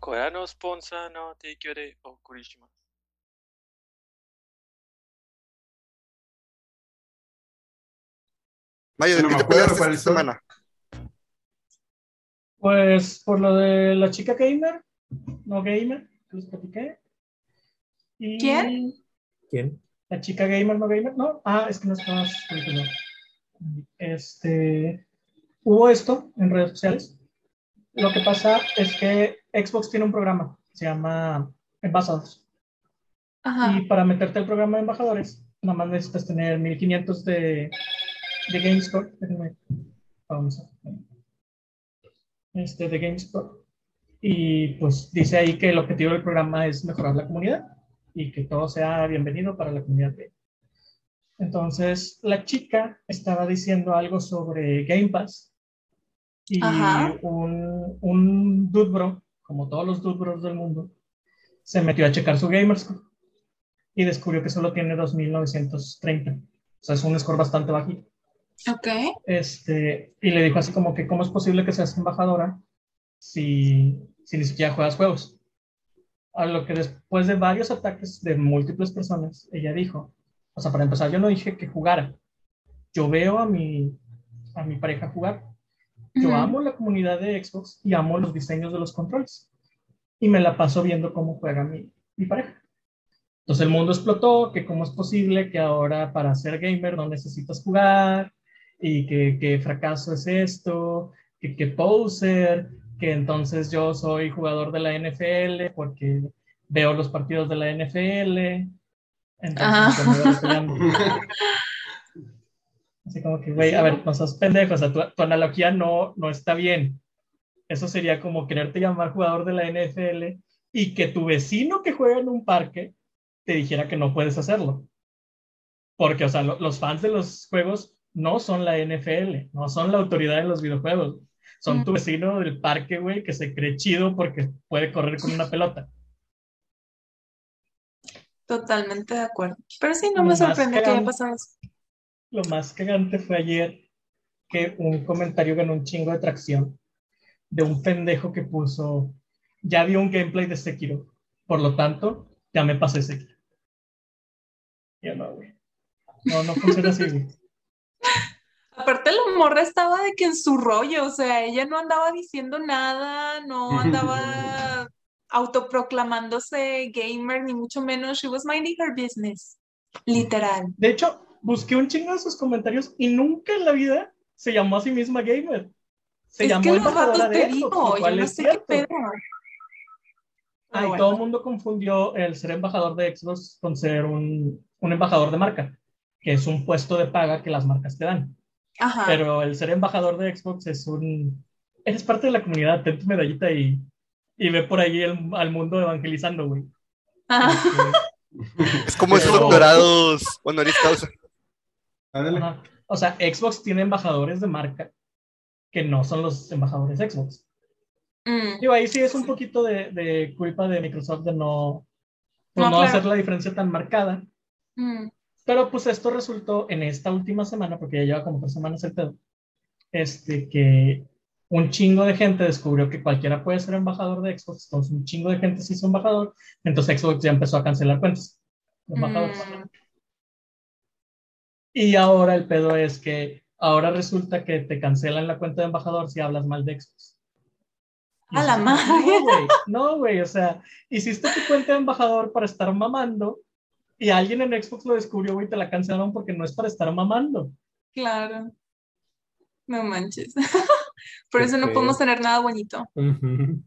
これのスポンサーの提供でお送りします。Mayo, ¿de No qué me te acuerdo peleaste cuál esta es. semana? Pues por lo de la chica gamer, no gamer, que les platiqué. Y ¿Quién? ¿Quién? La chica gamer, no gamer, no. Ah, es que no estabas. no. Este, hubo esto en redes sociales. lo que pasa es que Xbox tiene un programa, se llama Embajadores. Ajá. Y para meterte al programa de embajadores, nada más necesitas tener 1500 de, de GameScore. Vamos a este, de GameScore. Y pues dice ahí que el objetivo del programa es mejorar la comunidad y que todo sea bienvenido para la comunidad. gay. Entonces, la chica estaba diciendo algo sobre Game Pass y Ajá. un, un dude bro, como todos los dude bros del mundo, se metió a checar su Gamerscore y descubrió que solo tiene 2930. O sea, es un score bastante bajito. Ok. Este, y le dijo así como que, ¿cómo es posible que seas embajadora si, si ni siquiera juegas juegos? A lo que después de varios ataques de múltiples personas, ella dijo, o sea, para empezar, yo no dije que jugara. Yo veo a mi, a mi pareja jugar. Yo Ujú. amo la comunidad de Xbox y amo los diseños de los controles. Y me la paso viendo cómo juega mi, mi pareja. Entonces el mundo explotó, que cómo es posible que ahora para ser gamer no necesitas jugar y que, que fracaso es esto, que, que poser, que entonces yo soy jugador de la NFL porque veo los partidos de la NFL. Entonces, Ajá. pues, me voy peleando. Así como que, güey, a ver, no seas pendejo, o sea, tu, tu analogía no, no está bien. Eso sería como quererte llamar jugador de la NFL y que tu vecino que juega en un parque te dijera que no puedes hacerlo. Porque, o sea, lo- los fans de los juegos no son la NFL, no son la autoridad en los videojuegos. Son Mm. tu vecino del parque, güey, que se cree chido porque puede correr con una pelota. Totalmente de acuerdo. Pero sí, no me sorprende que haya cagante- pasado eso. Lo más cagante fue ayer que un comentario ganó un chingo de tracción de un pendejo que puso, ya vi un gameplay de Sekiro, por lo tanto, ya me pasé Sekiro. Yo no, güey. No, no funciona así, güey. Aparte, la morra estaba de que en su rollo, o sea, ella no andaba diciendo nada, no andaba autoproclamándose gamer, ni mucho menos. She was minding her business. Literal. De hecho, busqué un chingo de sus comentarios y nunca en la vida se llamó a sí misma gamer. Se Es llamó que los de te digo, yo no qué cierto. pedo. Ah, Pero y bueno. todo el mundo confundió el ser embajador de Xbox con ser un, un embajador de marca, que es un puesto de paga que las marcas te dan. Ajá. Pero el ser embajador de Xbox es un... Eres parte de la comunidad, ten tu medallita y, y ve por ahí el- al mundo evangelizando, güey. Ajá. Es como esos doctorados honoris causa. Ándale. O sea, Xbox tiene embajadores de marca que no son los embajadores de Xbox. Mm, Digo, ahí sí es un poquito de, de culpa de Microsoft de no, pues, No, no claro. hacer la diferencia tan marcada. mm. Pero pues esto resultó en esta última semana, porque ya lleva como tres semanas el pedo, este, que un chingo de gente descubrió que cualquiera puede ser embajador de Xbox, entonces un chingo de gente se hizo embajador, entonces Xbox ya empezó a cancelar cuentas de embajadores. Mm. Y ahora el pedo es que ahora resulta que te cancelan la cuenta de embajador si hablas mal de Xbox. A la madre. No, güey, no, o sea, hiciste tu cuenta de embajador para estar mamando y alguien en Xbox lo descubrió, güey, y te la cancelaron porque no es para estar mamando. Claro. No manches. Por eso no podemos tener nada bonito. Ujú.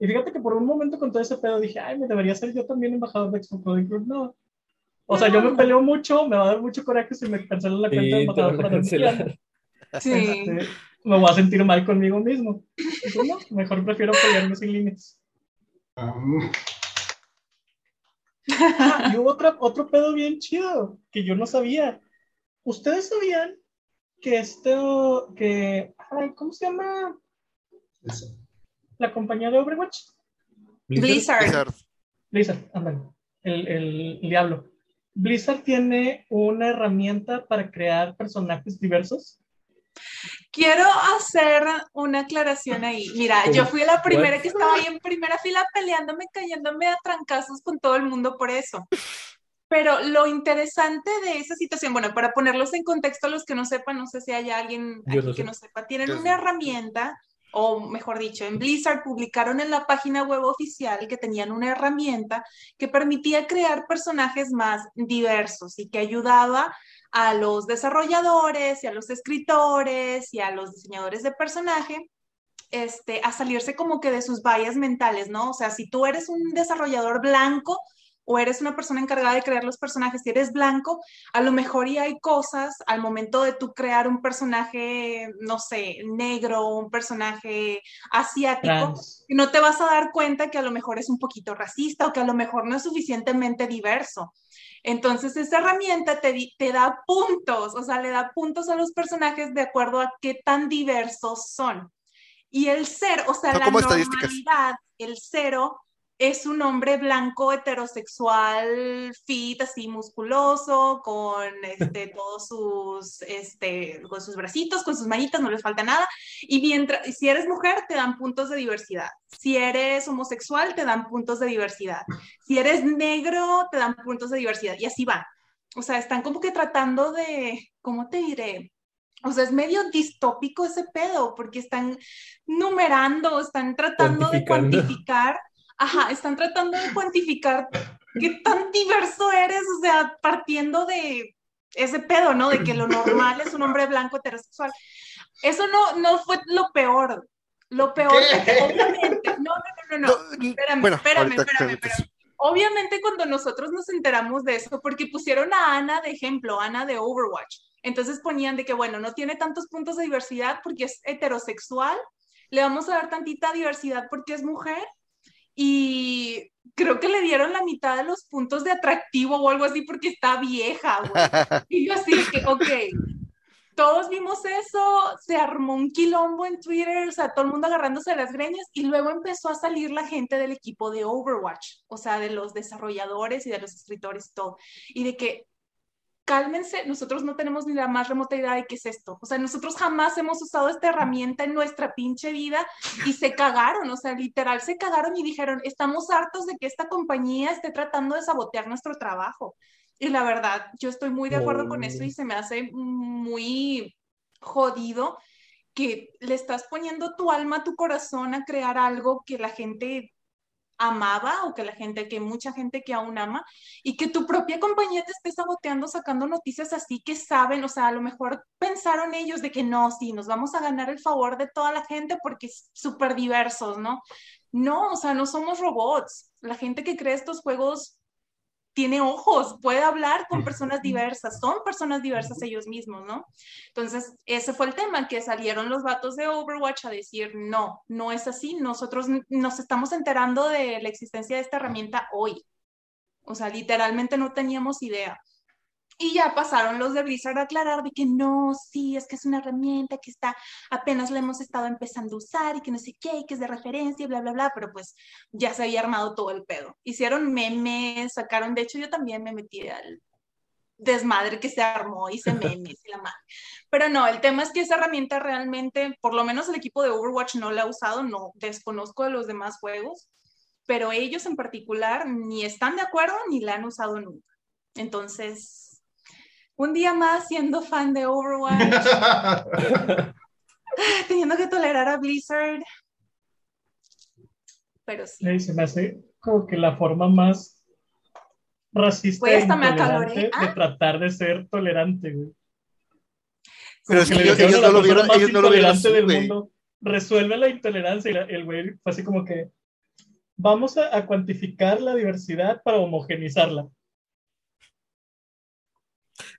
Y fíjate que por un momento con todo ese pedo dije, ay, me debería ser yo también embajador de Xbox. Pero dije, no. O sea, yo me peleo mucho, me va a dar mucho coraje si me cancelan la cuenta de Sí, van a para cancelar. Sí. Este, me voy a sentir mal conmigo mismo. Dije, no, mejor prefiero pelearme sin límites. Ah, Ah, y hubo otra, otro pedo bien chido que yo no sabía. ¿Ustedes sabían que esto, que, ay, ¿cómo se llama eso. la compañía de Overwatch? Blizzard. Blizzard. Blizzard, ándale, el, el, el diablo. Blizzard tiene una herramienta para crear personajes diversos Quiero hacer una aclaración ahí. Mira, yo fui la primera que estaba ahí en primera fila peleándome, cayéndome a trancazos con todo el mundo por eso. Pero lo interesante de esa situación, bueno, para ponerlos en contexto a los que no sepan, no sé si hay alguien aquí no que sé. no sepa, tienen Yo una sí. herramienta, o mejor dicho, en Blizzard publicaron en la página web oficial que tenían una herramienta que permitía crear personajes más diversos y que ayudaba a los desarrolladores y a los escritores y a los diseñadores de personaje este, a salirse como que de sus vallas mentales, ¿no? O sea, si tú eres un desarrollador blanco o eres una persona encargada de crear los personajes, si eres blanco, a lo mejor ya hay cosas al momento de tú crear un personaje, no sé, negro, un personaje asiático, Trans. y no te vas a dar cuenta que a lo mejor es un poquito racista o que a lo mejor no es suficientemente diverso. Entonces, esa herramienta te, da puntos, o sea, le da puntos a los personajes de acuerdo a qué tan diversos son. Y el cero, o sea, la normalidad, el cero es un hombre blanco heterosexual, fit, así musculoso, con este, todos sus, este, con sus bracitos, con sus manitas, no les falta nada. Y mientras, si eres mujer, te dan puntos de diversidad. Si eres homosexual, te dan puntos de diversidad. Si eres negro, te dan puntos de diversidad. Y así va. O sea, están como que tratando de, ¿cómo te diré? O sea, es medio distópico ese pedo, porque están numerando, están tratando de cuantificar, ajá, están tratando de cuantificar qué tan diverso eres, o sea, partiendo de ese pedo, ¿no? De que lo normal es un hombre blanco heterosexual. Eso no, no fue lo peor. Lo peor, ¿Qué? obviamente, no, no, no, no, no. Espérame, bueno, espérame, espérame, espérame. Obviamente cuando nosotros nos enteramos de eso, porque pusieron a Ana de ejemplo, Ana de Overwatch. Entonces ponían de que, bueno, no tiene tantos puntos de diversidad porque es heterosexual, le vamos a dar tantita diversidad porque es mujer y creo que le dieron la mitad de los puntos de atractivo o algo así porque está vieja, güey. Y yo así que, ok, todos vimos eso, se armó un quilombo en Twitter, o sea, todo el mundo agarrándose de las greñas y luego empezó a salir la gente del equipo de Overwatch, o sea, de los desarrolladores y de los escritores y todo, y de que cálmense, nosotros no tenemos ni la más remota idea de qué es esto, o sea, nosotros jamás hemos usado esta herramienta en nuestra pinche vida y se cagaron, o sea, literal se cagaron y dijeron, estamos hartos de que esta compañía esté tratando de sabotear nuestro trabajo. Y la verdad, yo estoy muy de acuerdo con eso y se me hace muy jodido que le estás poniendo tu alma, tu corazón a crear algo que la gente amaba o que la gente, que mucha gente que aún ama y que tu propia compañía te esté saboteando sacando noticias así que saben, o sea, a lo mejor pensaron ellos de que no, sí, nos vamos a ganar el favor de toda la gente porque es súper diversos, ¿no? No, o sea, no somos robots. La gente que crea estos juegos tiene ojos, puede hablar con personas diversas, son personas diversas ellos mismos, ¿no? Entonces, ese fue el tema, que salieron los vatos de Overwatch a decir, no, no es así, nosotros nos estamos enterando de la existencia de esta herramienta hoy. O sea, literalmente no teníamos idea. Y ya pasaron los de Blizzard a aclarar de que no, sí, es que es una herramienta que está, apenas la hemos estado empezando a usar y que no sé qué, y que es de referencia y bla, bla, bla, pero pues ya se había armado todo el pedo. Hicieron memes, sacaron, de hecho yo también me metí al desmadre que se armó, hice memes y la madre. Pero no, el tema es que esa herramienta realmente, por lo menos el equipo de Overwatch no la ha usado, no desconozco de los demás juegos, pero ellos en particular ni están de acuerdo ni la han usado nunca. Entonces, un día más siendo fan de Overwatch, teniendo que tolerar a Blizzard. Pero sí. Sí, se me hace como que la forma más racista e me acaloré. de Ah. tratar de ser tolerante, güey. Pero es Que que le ellos, no lo vieron, ellos no lo vieron intolerante así, del güey. mundo, resuelve la intolerancia y la- el güey fue así como que vamos a, a cuantificar la diversidad para homogenizarla.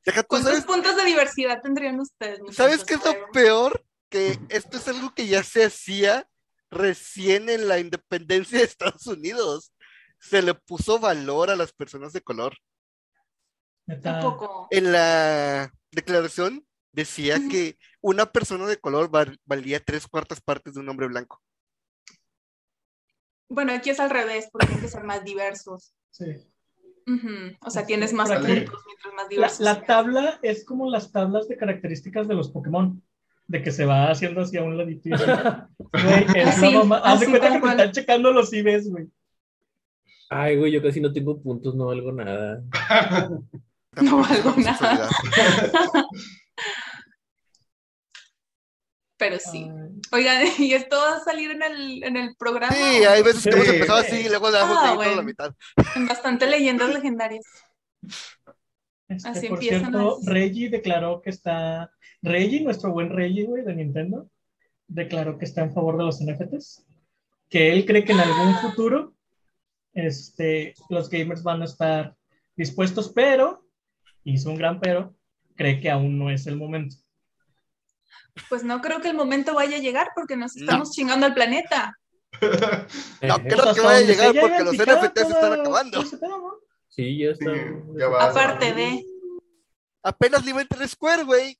Deja ¿Cuántos ¿sabes, puntos de diversidad tendrían ustedes? ¿sabes qué es lo peor? Que esto es algo que ya se hacía recién en la independencia de Estados Unidos. Se le puso valor a las personas de color. Tampoco. En la declaración decía que una persona de color val- valía tres cuartas partes de un hombre blanco. Bueno, aquí es al revés, porque tienen que ser más diversos. sí. O sea, tienes más puntos mientras más La, diversos. la tabla es como las tablas de características de los Pokémon. de que se va haciendo hacia un ladito. Güey, es Así, mamá. Haz de cuenta que me están checando los IBs, güey. Ay, güey, yo casi no tengo puntos, no valgo nada. No valgo nada. Pero sí. Oigan, y esto va a salir en el, en el programa. Sí, hay veces que hemos empezado así y luego dejamos Ah, toda la bueno. mitad. En bastante leyendas legendarias. este, Así por empiezan cierto, las- Reggie declaró que está. Reggie, nuestro buen Reggie, güey, de Nintendo, declaró que está en favor de los NFTs. Que él cree que en algún futuro este, los gamers van a estar dispuestos, pero, hizo un gran pero, cree que aún no es el momento. Pues no creo que el momento vaya a llegar porque nos estamos chingando al planeta. No creo que vaya a llegar porque los NFTs se están acabando. Sí, ya está. Sí, ya va. Aparte de. Apenas le iba a entrar Square, güey.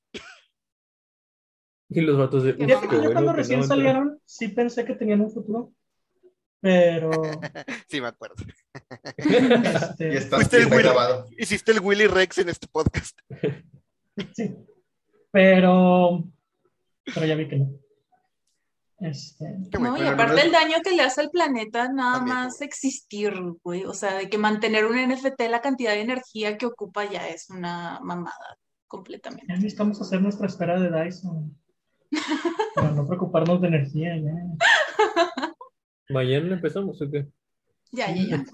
Y los vatos de. Qué Fíjate "Uf, que qué yo bueno cuando recién no, salieron, sí pensé que tenían un futuro. Pero. Sí, me acuerdo. este, Ya está, Fuiste ya el está Willy. grabado. Hiciste el Willy Rex en este podcast. Sí. Pero. Pero ya vi que no. Este. No, y aparte el daño que le hace al planeta, nada También, más existir, güey. O sea, de que mantener un NFT, la cantidad de energía que ocupa ya es una mamada completamente. Ya necesitamos hacer nuestra esfera de Dyson. Para no preocuparnos de energía, ya. Mañana empezamos, ¿o qué? Ya, ya, ya.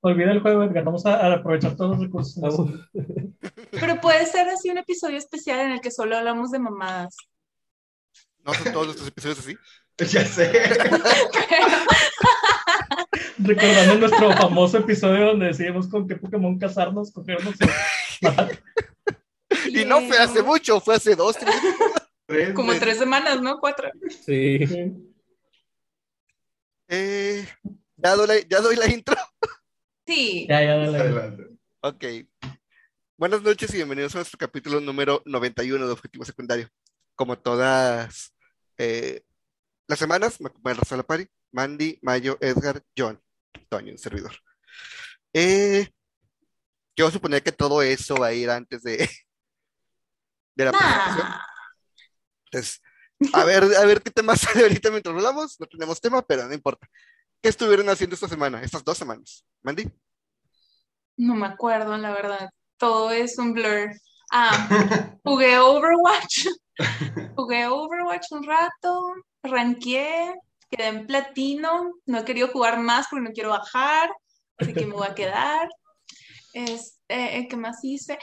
Olvida el juego, Edgar. Vamos a, a aprovechar todos los recursos. Vamos. Pero puede ser así un episodio especial en el que solo hablamos de mamadas. No son todos nuestros episodios así. Ya sé. Recordando nuestro famoso episodio donde decidimos con qué Pokémon casarnos, cogernos y matar. Y no fue hace mucho, fue hace dos, tres. Tres Como meses. tres semanas, ¿no? Cuatro. Sí. Sí. Eh, ya, doy la, ya doy la intro. Sí. Ya, ya, dale. Adelante. Ok. Buenas noches y bienvenidos a nuestro capítulo número 91 de Objetivo Secundario. Como todas eh, las semanas, me acompaña Rafael Pari, Mandy, Mayo, Edgar, John, Toño, un servidor. Eh, yo suponía que todo eso va a ir antes de, de la presentación. Nah. Entonces, a ver, a ver qué tema sale ahorita mientras hablamos. No tenemos tema, pero no importa. ¿Qué estuvieron haciendo esta semana, estas dos semanas? Mandy. No me acuerdo, la verdad. Todo es un blur. Ah, jugué Overwatch. Jugué Overwatch un rato, ranqué, quedé en platino. No he querido jugar más porque no quiero bajar, así que me voy a quedar. Este, ¿qué más hice?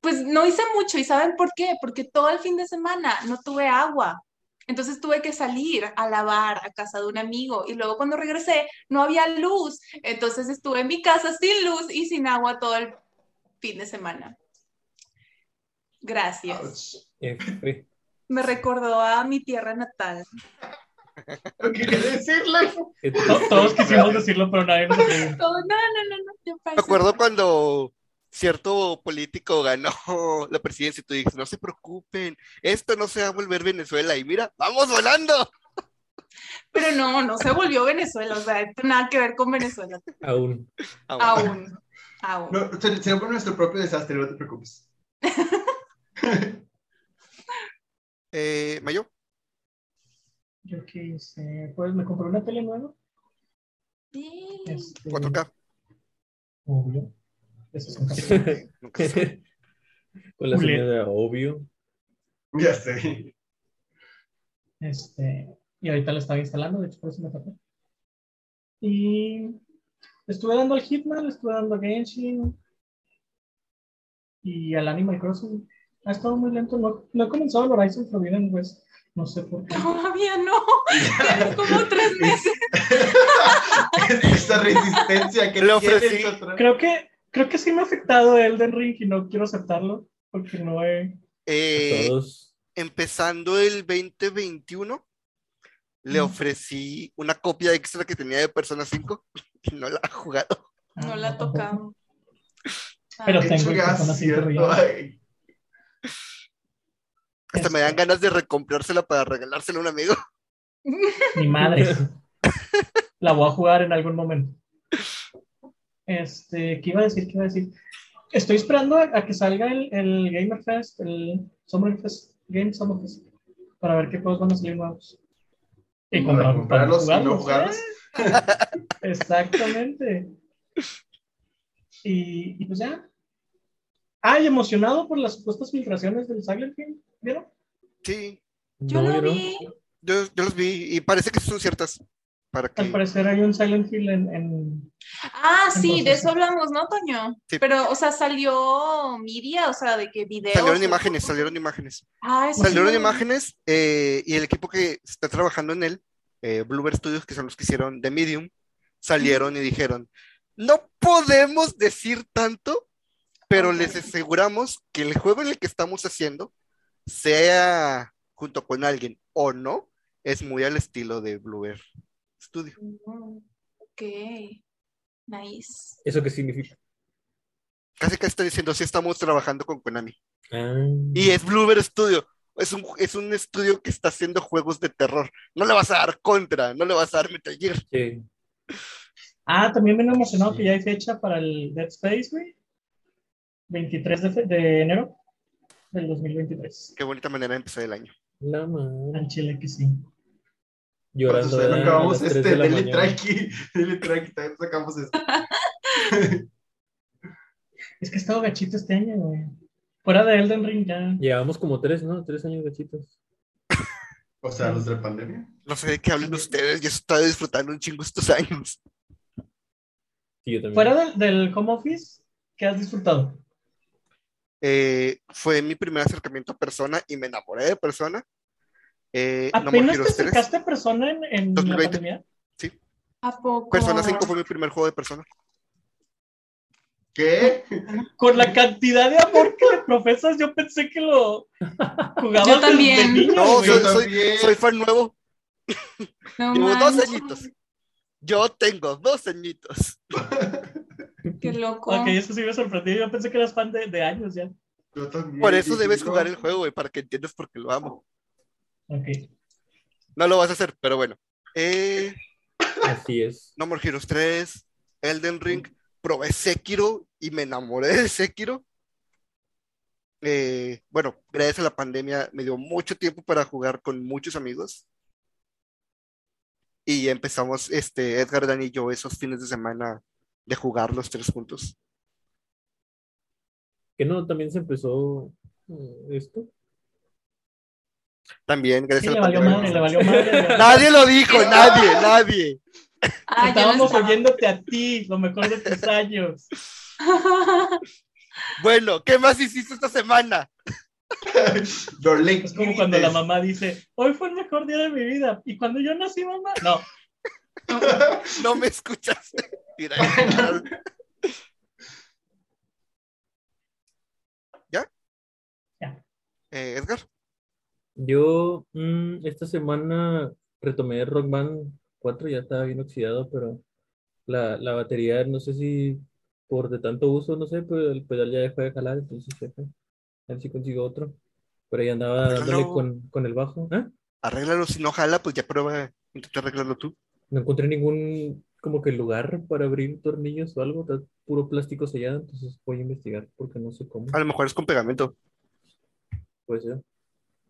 Pues no hice mucho, ¿y saben por qué? Porque todo el fin de semana no tuve agua. Entonces tuve que salir a lavar a casa de un amigo y luego cuando regresé no había luz. Entonces estuve en mi casa sin luz y sin agua todo el fin de semana. Gracias. F. Me recordó a mi tierra natal. No quería decirlo. ¿Qué te- To- Todos quisimos decirlo, pero nadie nos no, no, no, no. yo Me acuerdo cuando cierto político ganó la presidencia y tú dijiste, no se preocupen, esto no se va a volver Venezuela. Y mira, vamos volando. Pero no, no se volvió Venezuela. O sea, esto nada que ver con Venezuela. Aún. Aún. Aún. No, se- será por nuestro propio desastre, no te preocupes. Eh, Mayo, Yo qué hice. Pues me compré una tele nueva. Sí. Este, 4K. Obvio. Eso es un café. Nunca se. Con la de obvio. Ya sé. Este, y ahorita lo estaba instalando, de hecho, por eso me tapé. Y estuve dando al Hitman, estuve dando a Genshin y al Animal Crossing. Ha estado muy lento, no, no he comenzado el Horizon Forbidden West, no sé por qué. Todavía no. Quedan como tres meses. Esa resistencia que Le ofrecí. Creo que, creo que sí me ha afectado Elden Ring y no quiero aceptarlo porque no he... Eh, Todos. empezando el 2021, le ofrecí una copia extra que tenía de Persona 5 y no la ha jugado. No la ha tocado. Pero Ah, tengo Persona 5 cierto. Real. Ay, Hasta me dan ganas de recomprársela para regalársela a un amigo. Mi madre. La voy a jugar en algún momento. Este, ¿qué iba a decir? ¿Qué iba a decir? Estoy esperando a, a que salga el, el Gamer Fest, el Summer Fest, Games on Office para ver qué juegos van a salir nuevos. Y Para comprar- comprarlos y no jugarlos. ¿eh? Exactamente. Y, y pues ya. Ay, emocionado por las supuestas filtraciones del Silent Hill. ¿Vieron? Sí, Yo No, lo vi. yo, yo los vi y parece que son ciertas. Para que... Al parecer hay un Silent Hill en, en- Ah, sí, de eso hablamos, ¿no, Toño? Sí. Pero, o sea, salió media, o sea, de que videos. Salieron imágenes, salieron imágenes. Ah, eso sí Salieron imágenes eh, y el equipo que está trabajando en él, eh, Bluebird Studios, que son los que hicieron The Medium, salieron y dijeron, no podemos decir tanto, pero les aseguramos que el juego en el que estamos haciendo, sea junto con alguien o no, es muy al estilo de Bluebird Studio. Mm, Ok. Nice. ¿Eso qué significa? Casi que está diciendo, sí estamos trabajando con Konami. Ah, Y es Bluebird Studio. Es un, es un estudio que está haciendo juegos de terror. No le vas a dar contra, no le vas a dar Metal Gear. sí. Ah, también me he emocionado que ya hay fecha para el Dead Space, güey. 23 de, de enero del 2023. Qué bonita manera de empezar el año. La madre. En Chile que sí. Cuando Llorando ¿verdad? a acabamos las 3 este, de la dele traqui, dele también sacamos esto. Es que he estado gachito este año, güey. Fuera de Elden Ring ya. Llevamos como tres, ¿no? Tres años gachitos. O sea, los de la pandemia. No sé de qué hablen ustedes, yo estoy disfrutando un chingo estos años. Sí, yo también. Fuera del, del home office, ¿qué has disfrutado? Eh, fue mi primer acercamiento a persona y me enamoré de persona. Eh, No ¿Apenas te Heroes 3. acercaste a persona en, en la 2020. pandemia? ¿A poco? Persona 5 fue mi primer juego de persona. ¿Qué? Con la cantidad de amor que le profesas, yo pensé que lo jugabas Yo desde también. niño, No. Yo soy, soy- también. soy fan nuevo. No Llevo dos añitos. Yo tengo dos añitos. Qué loco. Ok, eso sí me sorprendió. Yo pensé que eras fan de, de años ya. Yo también. Por eso debes jugar el juego, güey, para que entiendas por qué lo amo. Ok. No lo vas a hacer, pero bueno. Eh, Así es. No More Heroes 3, Elden Ring, probé Sekiro y me enamoré de Sekiro. Eh, bueno, gracias a la pandemia me dio mucho tiempo para jugar con muchos amigos. Y empezamos, este, Edgar, Dan y yo, esos fines de semana de jugar los tres juntos. Que no, también se empezó eh, esto. También, Sí, gracias le a la valió madre, le valió madre. Nadie lo dijo, nadie, nadie. Ah, Estábamos estaba. oyéndote a ti, lo mejor de tus años. Bueno, ¿qué más hiciste esta semana? Es como cuando la mamá dice, hoy fue el mejor día de mi vida. Y cuando yo nací, mamá, no. No me escuchaste. Mira, ¿Ya? Ya. Eh, Edgar. Yo mm, esta semana retomé Rock Band 4, ya estaba bien oxidado, pero la, la batería, no sé si por de tanto uso, no sé, pero el pedal ya dejó de jalar, entonces fue. A ver si consigo otro. Pero ahí andaba dándole con, con el bajo. ¿Ah? Arréglalo, si no jala, pues ya prueba, intenta arreglarlo tú. No encontré ningún como que lugar para abrir tornillos o algo, está puro plástico sellado, entonces voy a investigar porque no sé cómo. A lo mejor es con pegamento. Pues ya.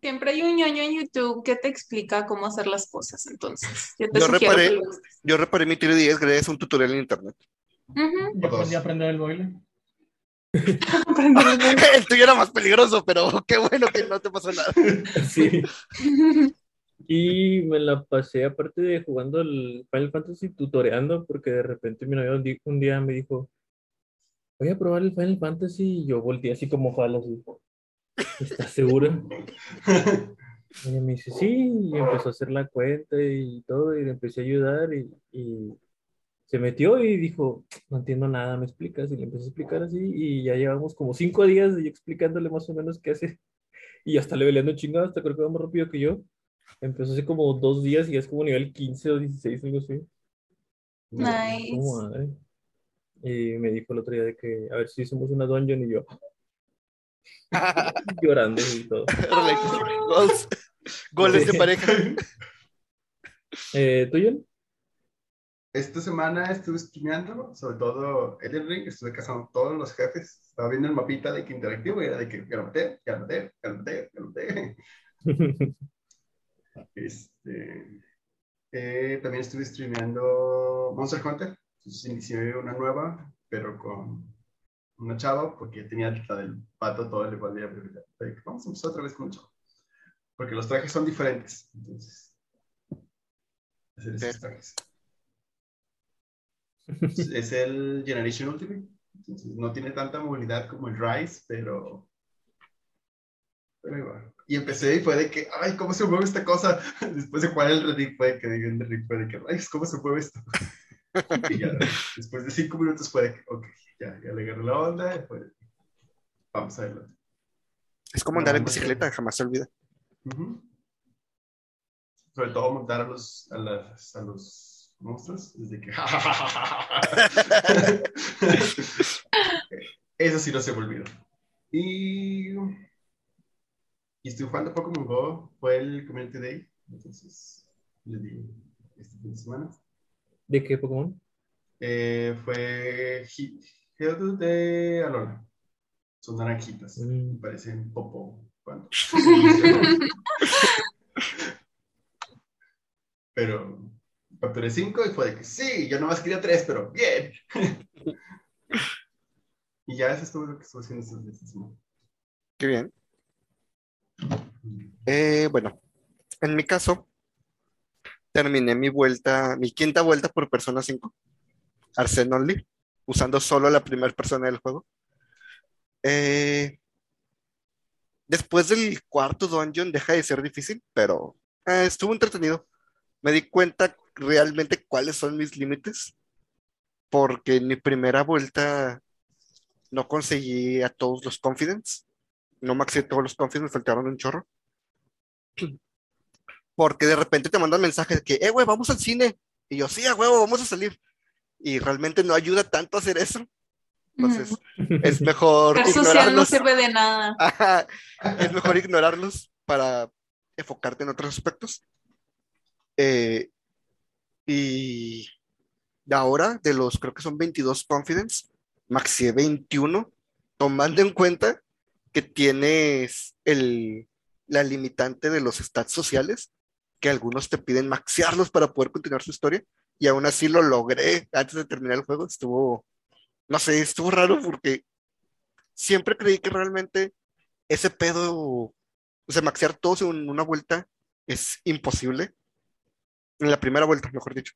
Siempre hay un ñoño en YouTube que te explica cómo hacer las cosas, entonces yo te Yo sugiero reparé- que. Yo reparé mi tiro 10 gracias a un tutorial en internet. Ujú. Yo aprendí a aprender el boiler. El tuyo era más peligroso, pero qué bueno que no te pasó nada. Sí. Y me la pasé aparte de jugando el Final Fantasy tutoreando porque de repente mi novio un día me dijo, voy a probar el Final Fantasy y yo volteé así como jala así. ¿Estás segura? Y ella me dice, sí, y empezó a hacer la cuenta y todo, y le empecé a ayudar y, y se metió y dijo, no entiendo nada, ¿me explicas? Y le empecé a explicar así y ya llevamos como cinco días de yo explicándole más o menos qué hace. Y ya está leveleando chingado, hasta creo que va más rápido que yo. Empezó hace como dos días y ya es como nivel 15 o 16, algo así. Nice. Como madre. Y me dijo el otro día de que a ver si hacemos una dungeon y yo llorando y todo. Goals. Goles de pareja. Eh, ¿Tú, Jen? esta semana estuve streameando, sobre todo Elden Ring, estuve cazando todos los jefes. Estaba viendo el mapita de que interactivo y era de que ya lo maté, ya lo maté, ya lo maté, ya lo maté. Este, eh, también estuve streameando Monster Hunter. Entonces inicié una nueva, pero con una chava, porque tenía la del pato todo el igual de Vamos a empezar otra vez con un chavo. Porque los trajes son diferentes. Entonces, hacer esos Sí. trajes. Es el Generation Ultimate. Entonces, no tiene tanta movilidad como el Rise, pero. Pero va. Y empecé y fue de que, ay, ¿cómo se mueve esta cosa? Después de jugar el Ring fue de que, el Ring fue de que, ay, ¿cómo se mueve esto? Y ya, después de cinco minutos fue de que, ok, ya, ya le agarré la onda. que, vamos a verlo. Es como andar en bicicleta, jamás se olvida. Ujú. Sobre todo montar a los, a las- a los monstruos. Desde que. Eso sí no se me olvidó. Y. Y estoy jugando Pokémon Go. Fue el Community Day. Entonces, le di este fin de semana. ¿De qué Pokémon? Eh, fue Geodude de Alola. Son naranjitas. Mm. Me parecen popo. cuando- pero capturé cinco y fue de que sí, yo nomás quería tres, pero bien. y ya eso es todo lo que estuve haciendo estos días. ¿no? Qué bien. Eh, bueno, en mi caso, terminé mi vuelta, mi quinta vuelta por Persona 5, Arsene Only, usando solo la primera persona del juego. Eh, después del cuarto dungeon deja de ser difícil, pero eh, estuvo entretenido. Me di cuenta realmente cuáles son mis límites, porque en mi primera vuelta no conseguí a todos los confidence no maxé todos los confidence, me faltaron un chorro. Porque de repente te mandan mensajes de que, eh, güey, vamos al cine. Y yo, sí, a huevo, vamos a salir. Y realmente no ayuda tanto a hacer eso. Entonces, es mejor Ser social no sirve de nada. Ajá, es mejor ignorarlos para enfocarte en otros aspectos. Eh, y ahora, de los, creo que son 22 confidence, maxi 21, tomando en cuenta que tienes el, la limitante de los stats sociales, que algunos te piden maxiarlos para poder continuar su historia, y aún así lo logré antes de terminar el juego. Estuvo, no sé, estuvo raro porque siempre creí que realmente ese pedo, o sea, maxear todos en una vuelta es imposible. En la primera vuelta, mejor dicho,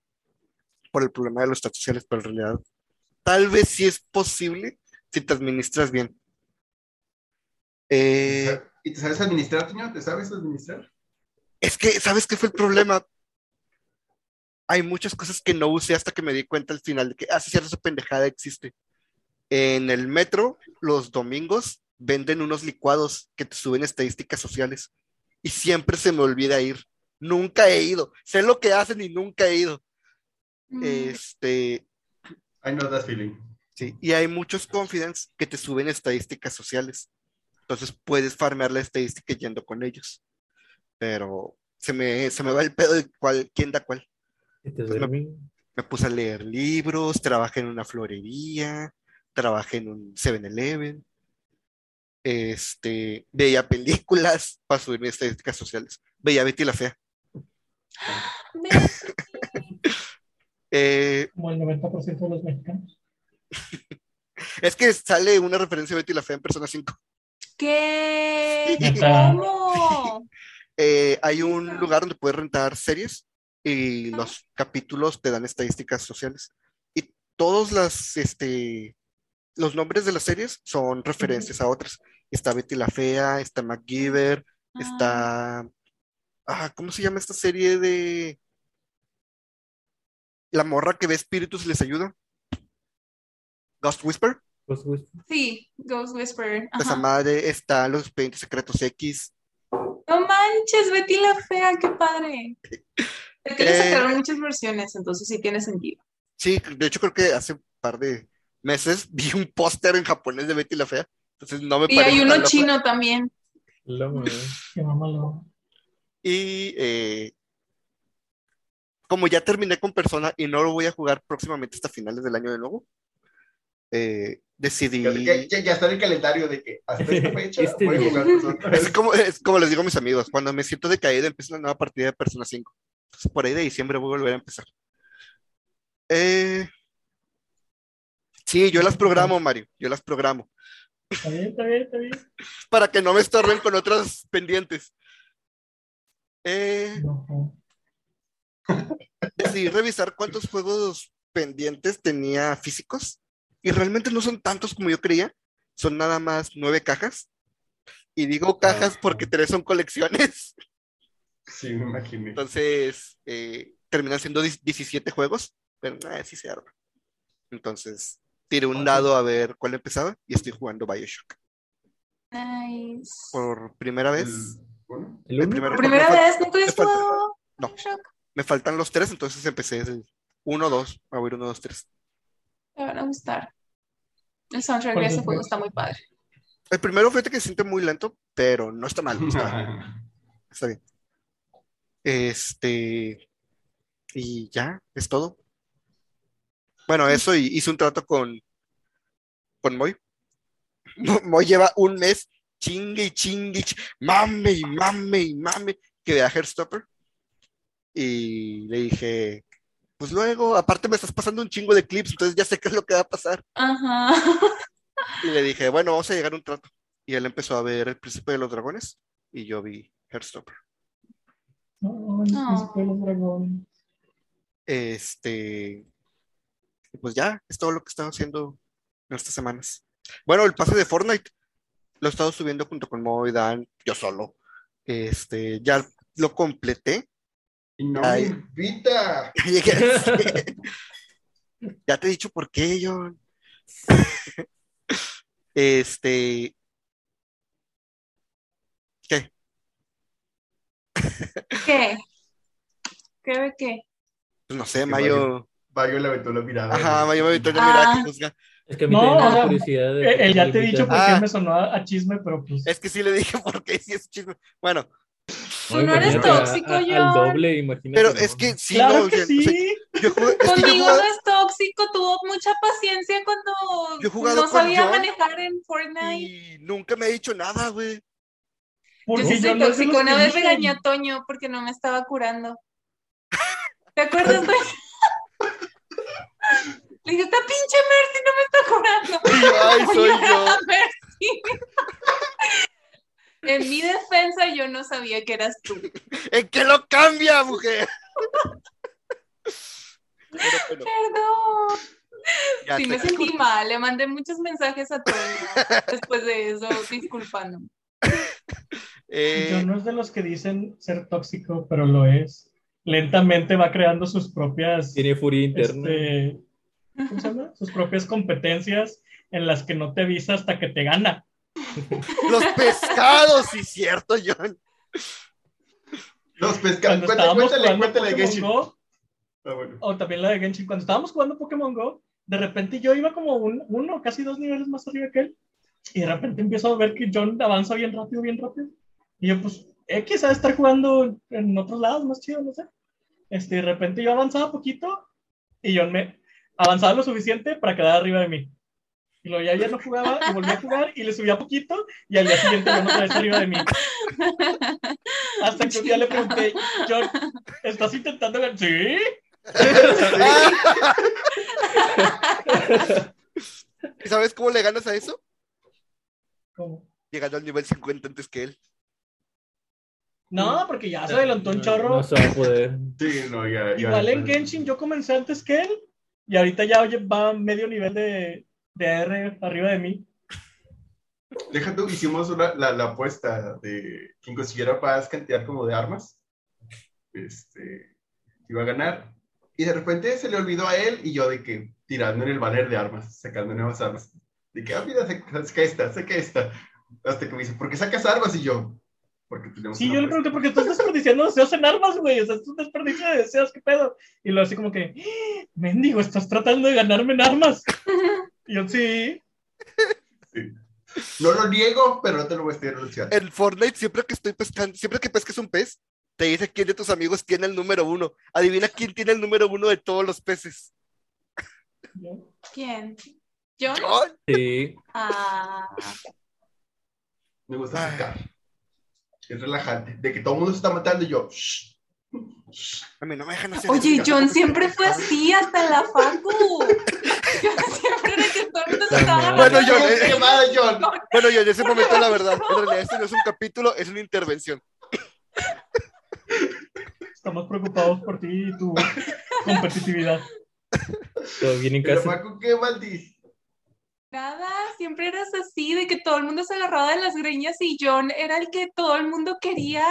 por el problema de los stats sociales, pero en realidad tal vez sí es posible si te administras bien. Eh, ¿Y te sabes administrar, Toño? ¿Te sabes administrar? Es que, ¿sabes qué fue el problema? Hay muchas cosas que no usé hasta que me di cuenta al final de que, ah, sí, cierto, esa pendejada existe. En el metro, los domingos, venden unos licuados que te suben estadísticas sociales. Y siempre se me olvida ir. Nunca he ido. Sé lo que hacen y nunca he ido. Mm. Este, I know that feeling. sí. Y hay muchos confidence que te suben estadísticas sociales. Entonces puedes farmear la estadística yendo con ellos. Pero se me, se me va el pedo de cuál, quién da cuál. ¿Y te Pues me-? Me puse a leer libros, trabajé en una florería, trabajé en un 7-Eleven, este, veía películas para subir mis estadísticas sociales. Veía Betty la Fea. Eh, Como el 90% de los mexicanos. es que sale una referencia a Betty la Fea en Persona 5. ¿Qué? Neta. ¿Cómo? Eh, hay un lugar donde puedes rentar series y los capítulos te dan estadísticas sociales. Y todos las, este, los nombres de las series son referencias a otras. Está Betty la Fea, está MacGyver, está... Ah, ¿cómo se llama esta serie de... La morra que ve espíritus y les ayuda? Ghost Whisper. Pues, pues, Sí, Ghost Whisperer. Esa madre está Los Expedientes Secretos X. No manches, Betty la Fea, qué padre. Es que le Eh. sacaron muchas versiones, entonces sí tiene sentido. Sí, de hecho creo que hace un par de meses vi un póster en japonés de Betty la Fea. Entonces no me Y hay uno chino también. madre. Qué mamalo. Y eh, como ya terminé con Persona y no lo voy a jugar próximamente hasta finales del año de nuevo, eh, decidí... Ya, ya- ya está en el calendario de que hasta esta fecha Este voy a jugar Persona. Es como, es como les digo a mis amigos, cuando me siento decaído empiezo una nueva partida de Persona 5. Entonces, por ahí de diciembre voy a volver a empezar. Eh, sí, yo las programo, Mario, yo las programo. Está bien, está bien, está bien. Para que no me estorben con otras pendientes. Eh, No. decidí revisar cuántos juegos pendientes tenía físicos y realmente no son tantos como yo creía. Son nada más nueve cajas. Y digo cajas porque tres son colecciones. Sí, me imaginé. Entonces, eh, terminan siendo 17 juegos, pero eh, sí se arma. Entonces, tiré un dado a ver cuál empezaba y estoy jugando Bioshock. Nice. Por primera vez. El- bueno, ¿El el uno? primer- Por primera vez, nunca habías jugado No. Bioshock. me faltan los tres, entonces empecé el 1, 2, a ver 1, 2, 3. Te van a gustar. El soundtrack de ¿Cuál ese es? juego está muy padre. El primero, fíjate que se siente muy lento, pero no está mal, está, está bien. Este, y ya, es todo. Bueno, eso y hice un trato con, con Moy. Mo- Moy lleva un mes chingue y chingue, mame y mame y mame que vea Heartstopper. Y le dije, pues luego, aparte me estás pasando un chingo de clips, entonces ya sé qué es lo que va a pasar. Ajá. Y le dije, bueno, vamos a llegar a un trato. Y él empezó a ver El Príncipe de los Dragones y yo vi Heartstopper. No, el príncipe de los dragones. Este, pues ya, es todo lo que he estado haciendo en estas semanas. Bueno, el pase de Fortnite lo he estado subiendo junto con Mo y Dan, yo solo. Este, ya lo completé. Y no me invita. Ya te he dicho por qué, John. Este, ¿qué? ¿Qué? ¿Qué de qué? Pues no sé, Que Mayo. Mario le aventó la mirada. Ajá, Mayo me aventó la mirada Ah. que juzga. Es que a mí No, me da curiosidad. de Eh, por eh, qué ya te he dicho por qué Ah. me sonó a, a chisme, pero pues. Es que sí le dije por qué, sí es chisme. Bueno, Tú no eres a- tóxico, a- Al doble, imagínate. pero es que sí, claro no, que yo- o sea, sí. yo jugué- es que yo Conmigo jugaba- no es tóxico, tuvo mucha paciencia cuando Yo no sabía manejar en Fortnite. y nunca me ha dicho nada, güey. Yo sí soy tóxico. Una vez regañé a Toño porque no me estaba curando. ¿Te acuerdas, Toño? Le dije, esta pinche Mercy no me está curando. Yo, ay, soy yo. Mercy. En mi defensa, yo no sabía que eras tú. ¿En qué lo cambia, mujer? Pero Perdón. ya Sí, me sentí mal. Le mandé muchos mensajes a Toño después de eso, disculpándome. eh, Yo no es de los que dicen ser tóxico, pero lo es. Lentamente va creando sus propias. Tiene furia interna. este, ¿cómo se llama? Sus propias competencias en las que no te avisa hasta que te gana. Los pescados, sí, cierto, John. Los pescados. Cuéntale, cuéntale, cuéntale, Pokémon Genshin. Go, Ah, bueno. o también la de Genshin, cuando estábamos jugando Pokémon Go, de repente yo iba como un, uno, casi dos niveles más arriba que él, y de repente empiezo a ver que John avanza bien rápido, bien rápido. Y yo, pues, ha de estar jugando en otros lados más chido, no sé. Este, de repente yo avanzaba poquito y John me avanzaba lo suficiente para quedar arriba de mí. Y luego ya, ya no jugaba y volví a jugar y le subía poquito y al día siguiente John otra vez arriba de mí. Hasta que un día le pregunté, John, ¿estás intentando ganar? Sí. ¿Y sabes cómo le ganas a eso? ¿Cómo? Llegando al nivel 50 antes que él. No, porque ya se adelantó un No- chorro. No se va a poder. Sí, no, ya. ya Igual en Genshin yo comencé antes que él y ahorita ya oye, va medio nivel de, de R arriba de mí. Deja tú, hicimos una- la, la apuesta de quien consiguiera más cantidad como de armas. Este, iba a ganar. Y de repente se le olvidó a él y yo de que tirando en el banner de armas, sacando nuevas armas. De que, ah, mira, saca esta, saca esta. Hasta que me dice, ¿por qué sacas armas? Y yo, porque tenemos Sí, yo le apuesta". pregunté, ¿por qué estás desperdiciando deseos en armas, güey? O sea, es un desperdicio de deseos, ¿qué pedo? Y lo así como que, ¡Ah! mendigo, estás tratando de ganarme en armas. Yo, sí. No lo niego, pero no te lo voy a estar denunciando. En Fortnite, siempre que estoy pescando, siempre que pesques un pez, te dice quién de tus amigos tiene el número uno. Adivina quién tiene el número uno de todos los peces. ¿Quién? ¿Yo? John. Sí. Ah, Me gusta acercar. Es relajante. De que todo el mundo se está matando y yo. "Shh, shh". A mí no me dejan hacer Oye, John siempre fue así hasta la facu. John siempre era que todo el se estaba Bueno, John, eh, quemada, John. John. Bueno, yo en ese momento, la verdad, en realidad esto no es un capítulo, es una intervención. Estamos preocupados por ti y tu competitividad. Todo bien en Pero casa. Paco, ¿qué maldito? Nada, siempre eras así, de que todo el mundo se agarraba de las greñas y John era el que todo el mundo quería,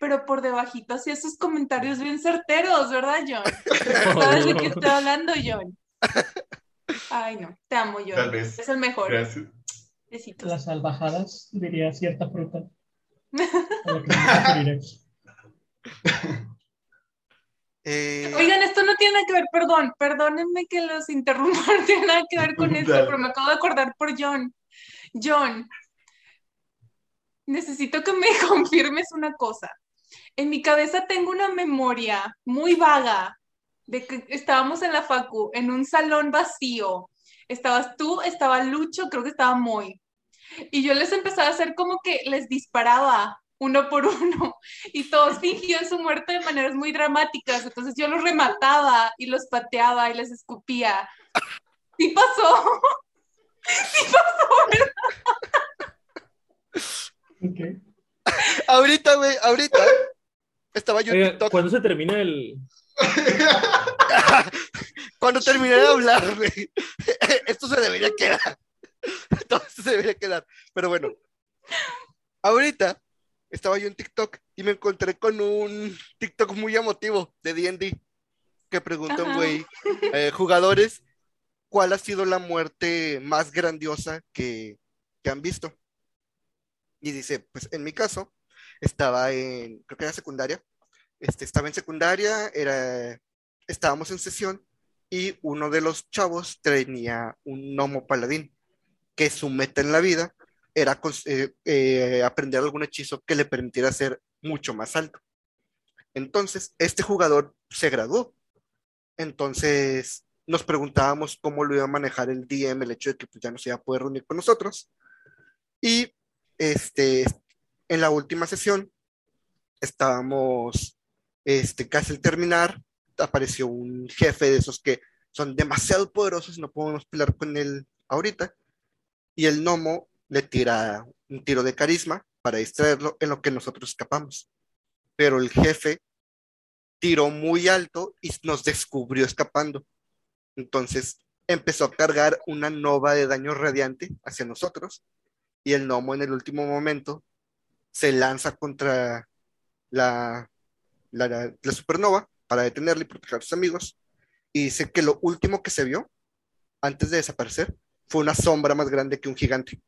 pero por debajito hacía sus comentarios bien certeros, ¿verdad, John? ¿Sabes de qué estoy hablando, John? Ay, no, te amo, John. Tal vez. Es el mejor. Gracias. Besitos. Las salvajadas, diría cierta fruta. Eh, Oigan, esto no tiene nada que ver, perdón, perdónenme que los interrumpa, no tiene nada que ver con esto, pero me acabo de acordar por John. John, necesito que me confirmes una cosa. En mi cabeza tengo una memoria muy vaga de que estábamos en la facu, en un salón vacío. Estabas tú, estaba Lucho, creo que estaba Moy. Y yo les empezaba a hacer como que les disparaba uno por uno y todos fingían su muerte de maneras muy dramáticas. Entonces yo los remataba y los pateaba y les escupía. Sí pasó. Sí pasó, ¿verdad? Ok. ahorita, güey, ahorita estaba yo en Oiga, TikTok. ¿cuándo se termina el. Cuando terminé de hablar, güey, esto se debería quedar. Todo esto se debería quedar. Pero bueno, ahorita estaba yo en TikTok y me encontré con un TikTok muy emotivo de D&D que pregunta un Ajá. güey, eh, jugadores, ¿cuál ha sido la muerte más grandiosa que, que han visto? Y dice, pues en mi caso, estaba en, creo que era secundaria, este, estaba en secundaria, era, estábamos en sesión y uno de los chavos tenía un gnomo paladín, que su meta en la vida era eh, eh, aprender algún hechizo que le permitiera ser mucho más alto. Entonces, este jugador se graduó. Entonces, nos preguntábamos cómo lo iba a manejar el DM, el hecho de que pues, ya no se iba a poder reunir con nosotros. Y este, en la última sesión, estábamos este, casi al terminar, apareció un jefe de esos que son demasiado poderosos y no podemos pelear con él ahorita. Y el gnomo le tira un tiro de carisma para distraerlo en lo que nosotros escapamos. Pero el jefe tiró muy alto y nos descubrió escapando. Entonces empezó a cargar una nova de daño radiante hacia nosotros y el gnomo en el último momento se lanza contra la, la, la supernova para detenerla y proteger a sus amigos y dice que lo último que se vio antes de desaparecer fue una sombra más grande que un gigante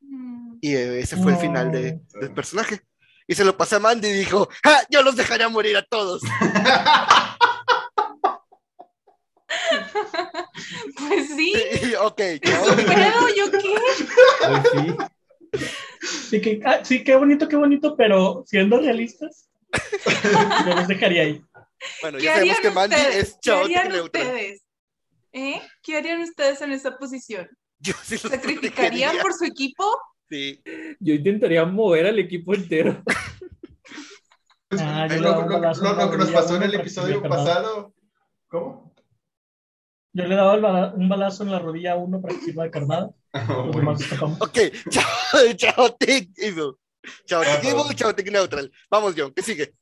Mm. y eh, ese fue el final de- del personaje y se lo pasé a Mandy y dijo ¡Ja! yo los dejaría morir a todos Pues sí, Y, ok. ¿Yo qué? Pues sí. Sí, que, ah, sí, qué bonito, qué bonito, pero siendo realistas, yo los dejaría ahí. bueno ¿Qué ya sabemos que Mandy ustedes? es ¿Qué chaotic harían neutral ustedes? ¿Eh? ¿Qué harían ustedes en esa posición? yo sí los ¿Sacrificarían protegería. por su equipo? Sí. Yo intentaría mover al equipo entero. Ah, yo Lo, lo- que nos pasó en el episodio se pasado. ¿Cómo? Yo le daba un balazo en la rodilla a uno para que sirva de carnada. Escapamos. Ok, chao, chaotic evil. Chaotic Ajá. evil, chaotic neutral. Vamos, John, ¿qué sigue?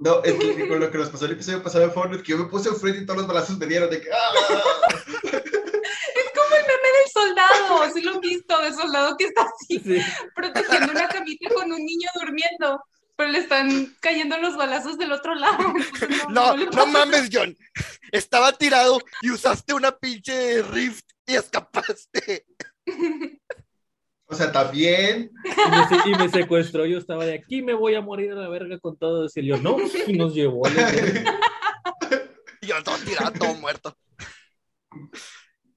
No, es que con lo que nos pasó el episodio pasado de Fortnite, que yo me puse enfrente y todos los balazos vinieron de que. ¡ah! Es como el meme del soldado, sí lo han visto, del soldado que está así Sí. protegiendo una camita con un niño durmiendo, pero le están cayendo los balazos del otro lado. No, no pasa mames, John. Estaba tirado y usaste una pinche rift y escapaste. O sea, también. Y me, y me secuestró. Yo estaba de aquí, me voy a morir a la verga con todos. Y yo, no. Y nos llevó. Y yo todo tirado, todo muerto.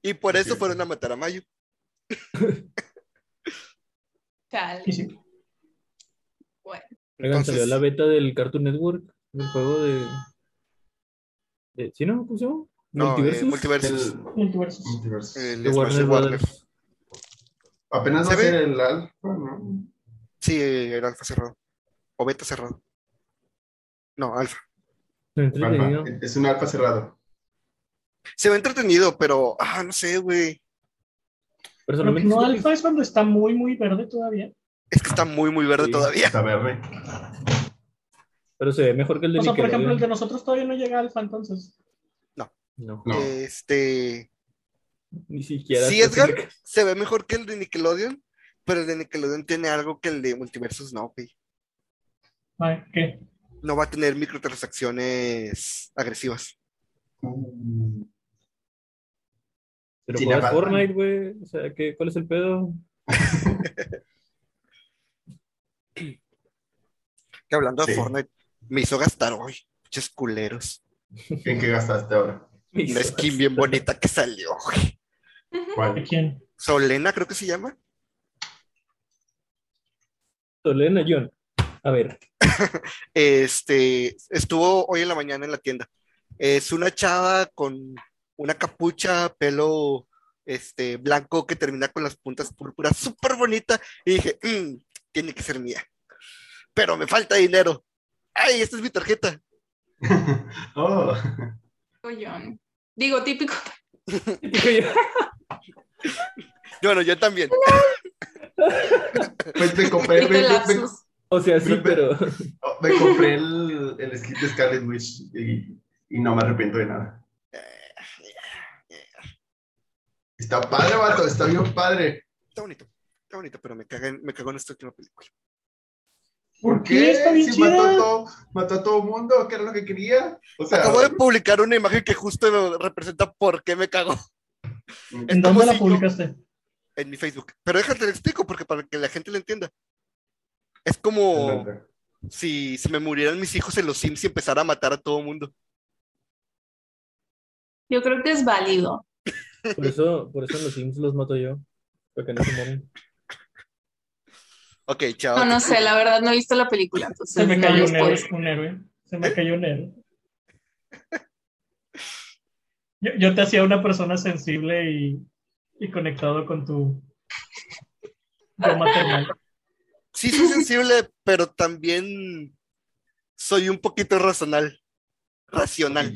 Y por eso fueron a matar a Mayo. Chale. Bueno, Entonces- salió la beta del Cartoon Network, del juego de. de ¿Sí, no? ¿Cómo se llama? No, eh, Multiversus. Multiversus. El- Smash Warner Warner. Apenas va ¿Se a ve? el alfa, ¿no? Sí, era alfa cerrado. O beta cerrado. No, alfa. Es un alfa cerrado. Se ve entretenido, pero, ah, no sé, güey. Personalmente, no alfa es cuando está muy, muy verde todavía. Es que está muy, muy verde Sí. todavía. Está verde. pero se ve mejor que el de O sea, por ejemplo, el de nosotros todavía no llega a alfa, entonces. No, No. Este. Ni siquiera. Sí, Edgar, cerca. se ve mejor que el de Nickelodeon, pero el de Nickelodeon tiene algo que el de Multiversus no, güey. ¿Qué? No va a tener microtransacciones agresivas. Pero Sí, juegas. Fortnite, güey. O sea, ¿qué, ¿cuál es el pedo? Que hablando de Sí. Fortnite, me hizo gastar hoy. Muchos culeros. ¿En qué gastaste ahora? Una skin bien bonita que salió, güey. ¿De ¿Cuál? quién? Solena, creo que se llama. Solena John. A ver, Este, estuvo hoy en la mañana en la tienda. Es una chava con una capucha, pelo este, blanco que termina con las puntas púrpuras, súper bonita. Y dije, "Mm, tiene que ser mía. Pero me falta dinero. Ay, esta es mi tarjeta. Oh. Digo, típico. Yo, Bueno, yo también. pues me compré, me, me- o sea, sí, pero oh, me compré el, el skin de Scarlet Witch y, y no me arrepiento de nada. Está padre, vato, está bien padre. Está bonito. Está bonito, pero me caga en- me cagó en esta última película. ¿Por qué? Está bien Si mató a, todo, mató a todo mundo, que era lo que quería. O sea, Acabo de publicar una imagen que justo representa por qué me cagó ¿En Es como dónde la publicaste? en mi Facebook. Pero déjate lo explico porque para que la gente lo entienda. Es como si, si me murieran mis hijos en los Sims y empezara a matar a todo mundo. Yo creo que es válido. por eso, por eso en los Sims los mato yo. Para que no se mueran. Ok, chao. No, no sé, la verdad no he visto la película. Entonces Se me no cayó un héroe, un héroe. Se me cayó un héroe. Yo, yo te hacía una persona sensible y, y conectado con tu yo maternal. Sí, soy sensible, pero también soy un poquito racional. Racional.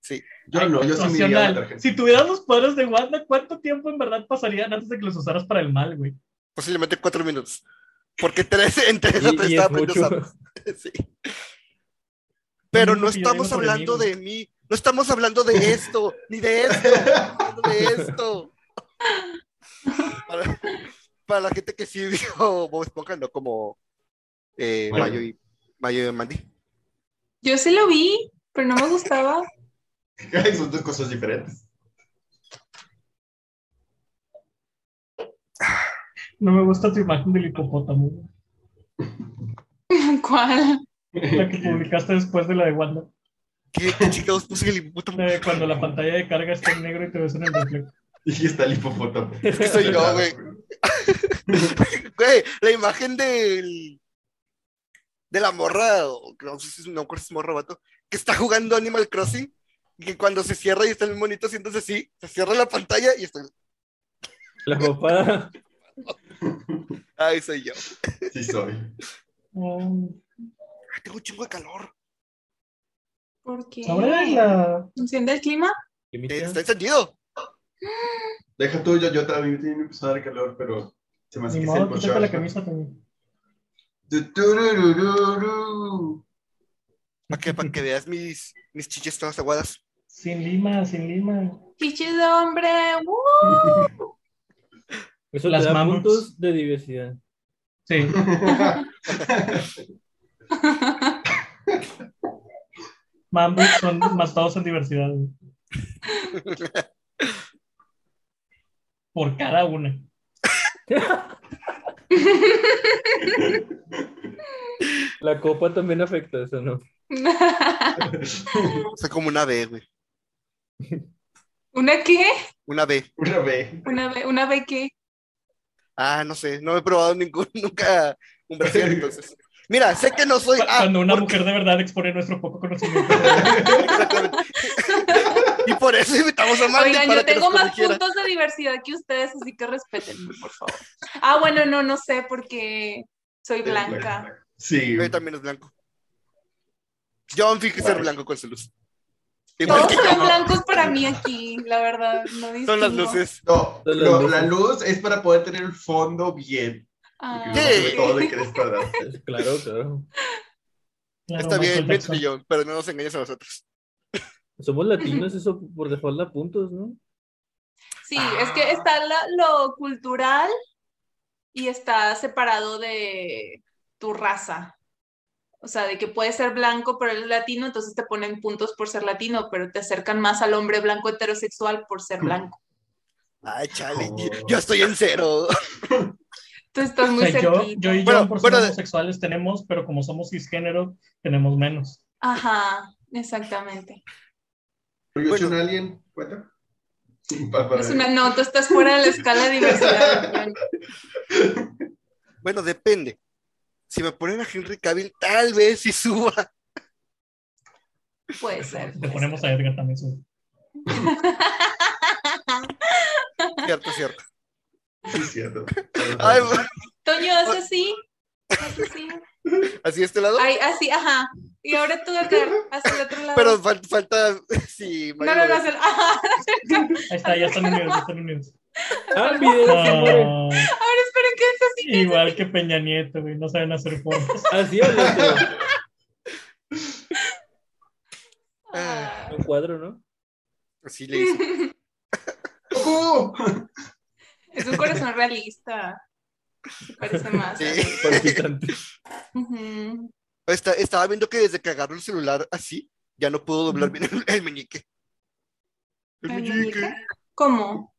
Sí. Yo no, yo matar gente. Si tuvieras los poderes de Wanda, ¿cuánto tiempo en verdad pasarían antes de que los usaras para el mal, güey? Posiblemente cuatro minutos. Porque tres, entre Y, tres y estaba usar. Sí. Pero no estamos hablando de mí. No estamos hablando de esto, ni de esto, estamos hablando de esto. Para, para la gente que sí vio Bob Esponja, no como eh, Bueno. Mayo, y, Mayo y Mandy. Yo sí lo vi, pero no me gustaba. Son dos cosas diferentes. No me gusta tu imagen del hipopótamo, ¿Cuál? la que publicaste después de la de Wanda, ¿Qué, qué chingados puse el hipopótamo? de cuando la pantalla de carga está en negro y te ves en el reflejo. Y está el hipopótamo. Es que soy yo, güey. Güey, la imagen del. de la morra, o no sé si es no, si morra o vato, que está jugando Animal Crossing, y que cuando se cierra y está el monito haciéndose así, se cierra la pantalla y está. La papada. Ay, soy yo. Sí soy. Ay, tengo un chingo de calor. ¿Por qué? Sobre la... ¿Enciende el clima? Está encendido. Deja tú, yo, yo también me empezó a dar calor, pero se me hace Ni que es el modo, la camisa también. Para que, para que veas mis, mis chiches todas aguadas. Sin lima, sin lima. Chichis de hombre. ¡woo! Eso Las te da mamuts. puntos de diversidad. Sí. Mambo son más todos en diversidad. güey. Por cada una. La copa también afecta eso, ¿no? Soy como una B, güey. ¿Una qué? Una B. Una vez. ¿Una B, una B qué? Ah, no sé, no he probado ningún, nunca un brasier, entonces. Mira, sé que no soy. Cu- ah, Cuando una porque- mujer de verdad expone nuestro poco conocimiento. Exactamente. y por eso invitamos a Mandy Oigan, para yo que tengo más corrigiera. puntos de diversidad que ustedes, así que respétenme, por favor. Ah, bueno, no, no sé, porque soy blanca. Sí. Yo también es blanco. John finge ser blanco con su luz. Todos yo. blancos para mí aquí, la verdad. No Son las luces. No, Son no, la luz es para poder tener el fondo bien. Ah, Porque Sí. todo de que eres cuadrado. Claro, claro. Claro, Está bien, Jackson. John, pero no nos engañes a nosotros. Somos latinos, eso por default da puntos, ¿no? Sí, es que está la- lo cultural y está separado de tu raza. O sea, de que puedes ser blanco, pero eres latino, entonces te ponen puntos por ser latino, pero te acercan más al hombre blanco heterosexual por ser blanco. Ay, chale, Oh. yo estoy en cero. Tú estás O muy sea, yo, yo y Bueno, John, por bueno, ser de- homosexuales, tenemos, pero como somos cisgénero, tenemos menos. Ajá, exactamente. Yo Bueno. soy un alien, ¿cuenta? Es una, no, tú estás fuera de la escala de diversidad. Bueno, depende. Si me ponen a Henry Cavill, tal vez sí suba. Puede ser. Te puede ponemos a Edgar también. su- Cierto, cierto. Ay, Toño, haz así. Haz así. así de este lado. Ay, así, ajá. Y ahora tú, Edgar, hacia el otro lado. Pero fal- falta. Sí, No, Mario no, no, lo hacia el- ajá. Ahí está, ya están unidos, ya están unidos. Ah, video. Ah, Ahora esperen que es así. igual que Peña Nieto, güey, no saben hacer fotos. Así hablaste. Ah. Un cuadro, ¿no? Así le hice. ¡Oh! Es un corazón realista. Se parece más. Sí. Palpitante. Ujú. Está- estaba viendo que desde que agarro el celular así, ya no puedo doblar bien el, el meñique. El ¿El meñique. meñique? ¿Cómo?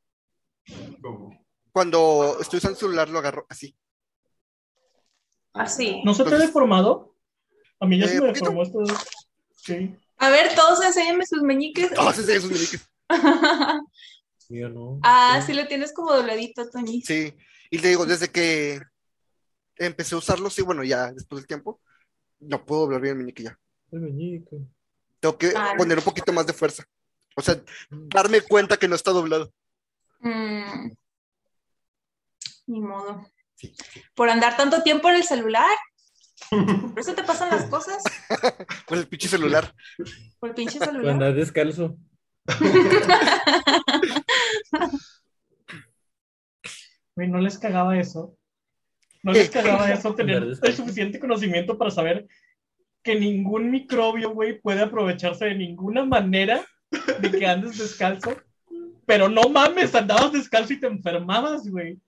¿Cómo? Cuando estoy usando el celular, lo agarro así. Así. ¿No se te ha deformado? A mí ya Eh, se me poquito. deformó esto. Sí. A ver, todos enséñenme sus meñiques. Todos esos meñiques. Mío no. ah, sí lo tienes como dobladito, Toñi. Sí. Y le digo, desde que empecé a usarlo, sí, bueno, ya después del tiempo, no puedo doblar bien el meñique ya. El meñique. Tengo que Ah, poner un poquito más de fuerza. O sea, darme cuenta que no está doblado. Mm. Ni modo. Por andar tanto tiempo en el celular. Por eso te pasan las cosas. Pues el pinche celular. Por el pinche celular. andar descalzo. Güey, no les cagaba eso. No les cagaba eso tener el suficiente conocimiento para saber que ningún microbio, güey, puede aprovecharse de ninguna manera de que andes descalzo. Pero no mames, andabas descalzo y te enfermabas, güey.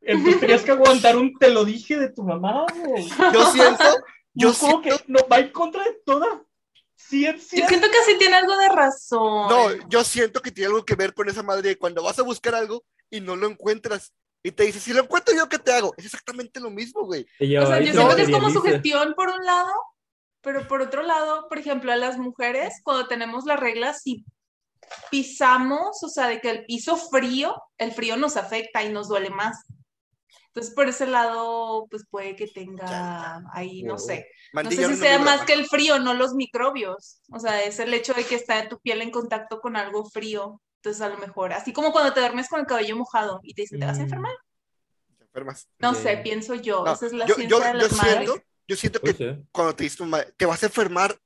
Entonces tenías que aguantar un te lo dije de tu mamá, güey. Yo siento, yo siento, que no, va en contra de toda ciencia. Yo siento que sí tiene algo de razón. no, yo siento que tiene algo que ver con esa madre de cuando vas a buscar algo y no lo encuentras. Y te dice, si lo encuentro yo, ¿qué te hago? Es exactamente lo mismo, güey. Ella O sea, yo se siento que es como sugestión por un lado, pero por otro lado, por ejemplo, a las mujeres, cuando tenemos las reglas, si pisamos, o sea, de que el piso frío, el frío nos afecta y nos duele más. Entonces, por ese lado, pues puede que tenga ahí, no sé. No sé si sea más que el frío, no los microbios. O sea, es el hecho de que está tu piel en contacto con algo frío. Entonces, a lo mejor, así como cuando te duermes con el cabello mojado y te dicen, ¿te vas a Mm. enfermar? Te enfermas. No sé, pienso yo. No, Esa es la yo, ciencia yo- de yo las madres. siento, yo siento que Puede ser. cuando te dice tu madre, te vas a enfermar,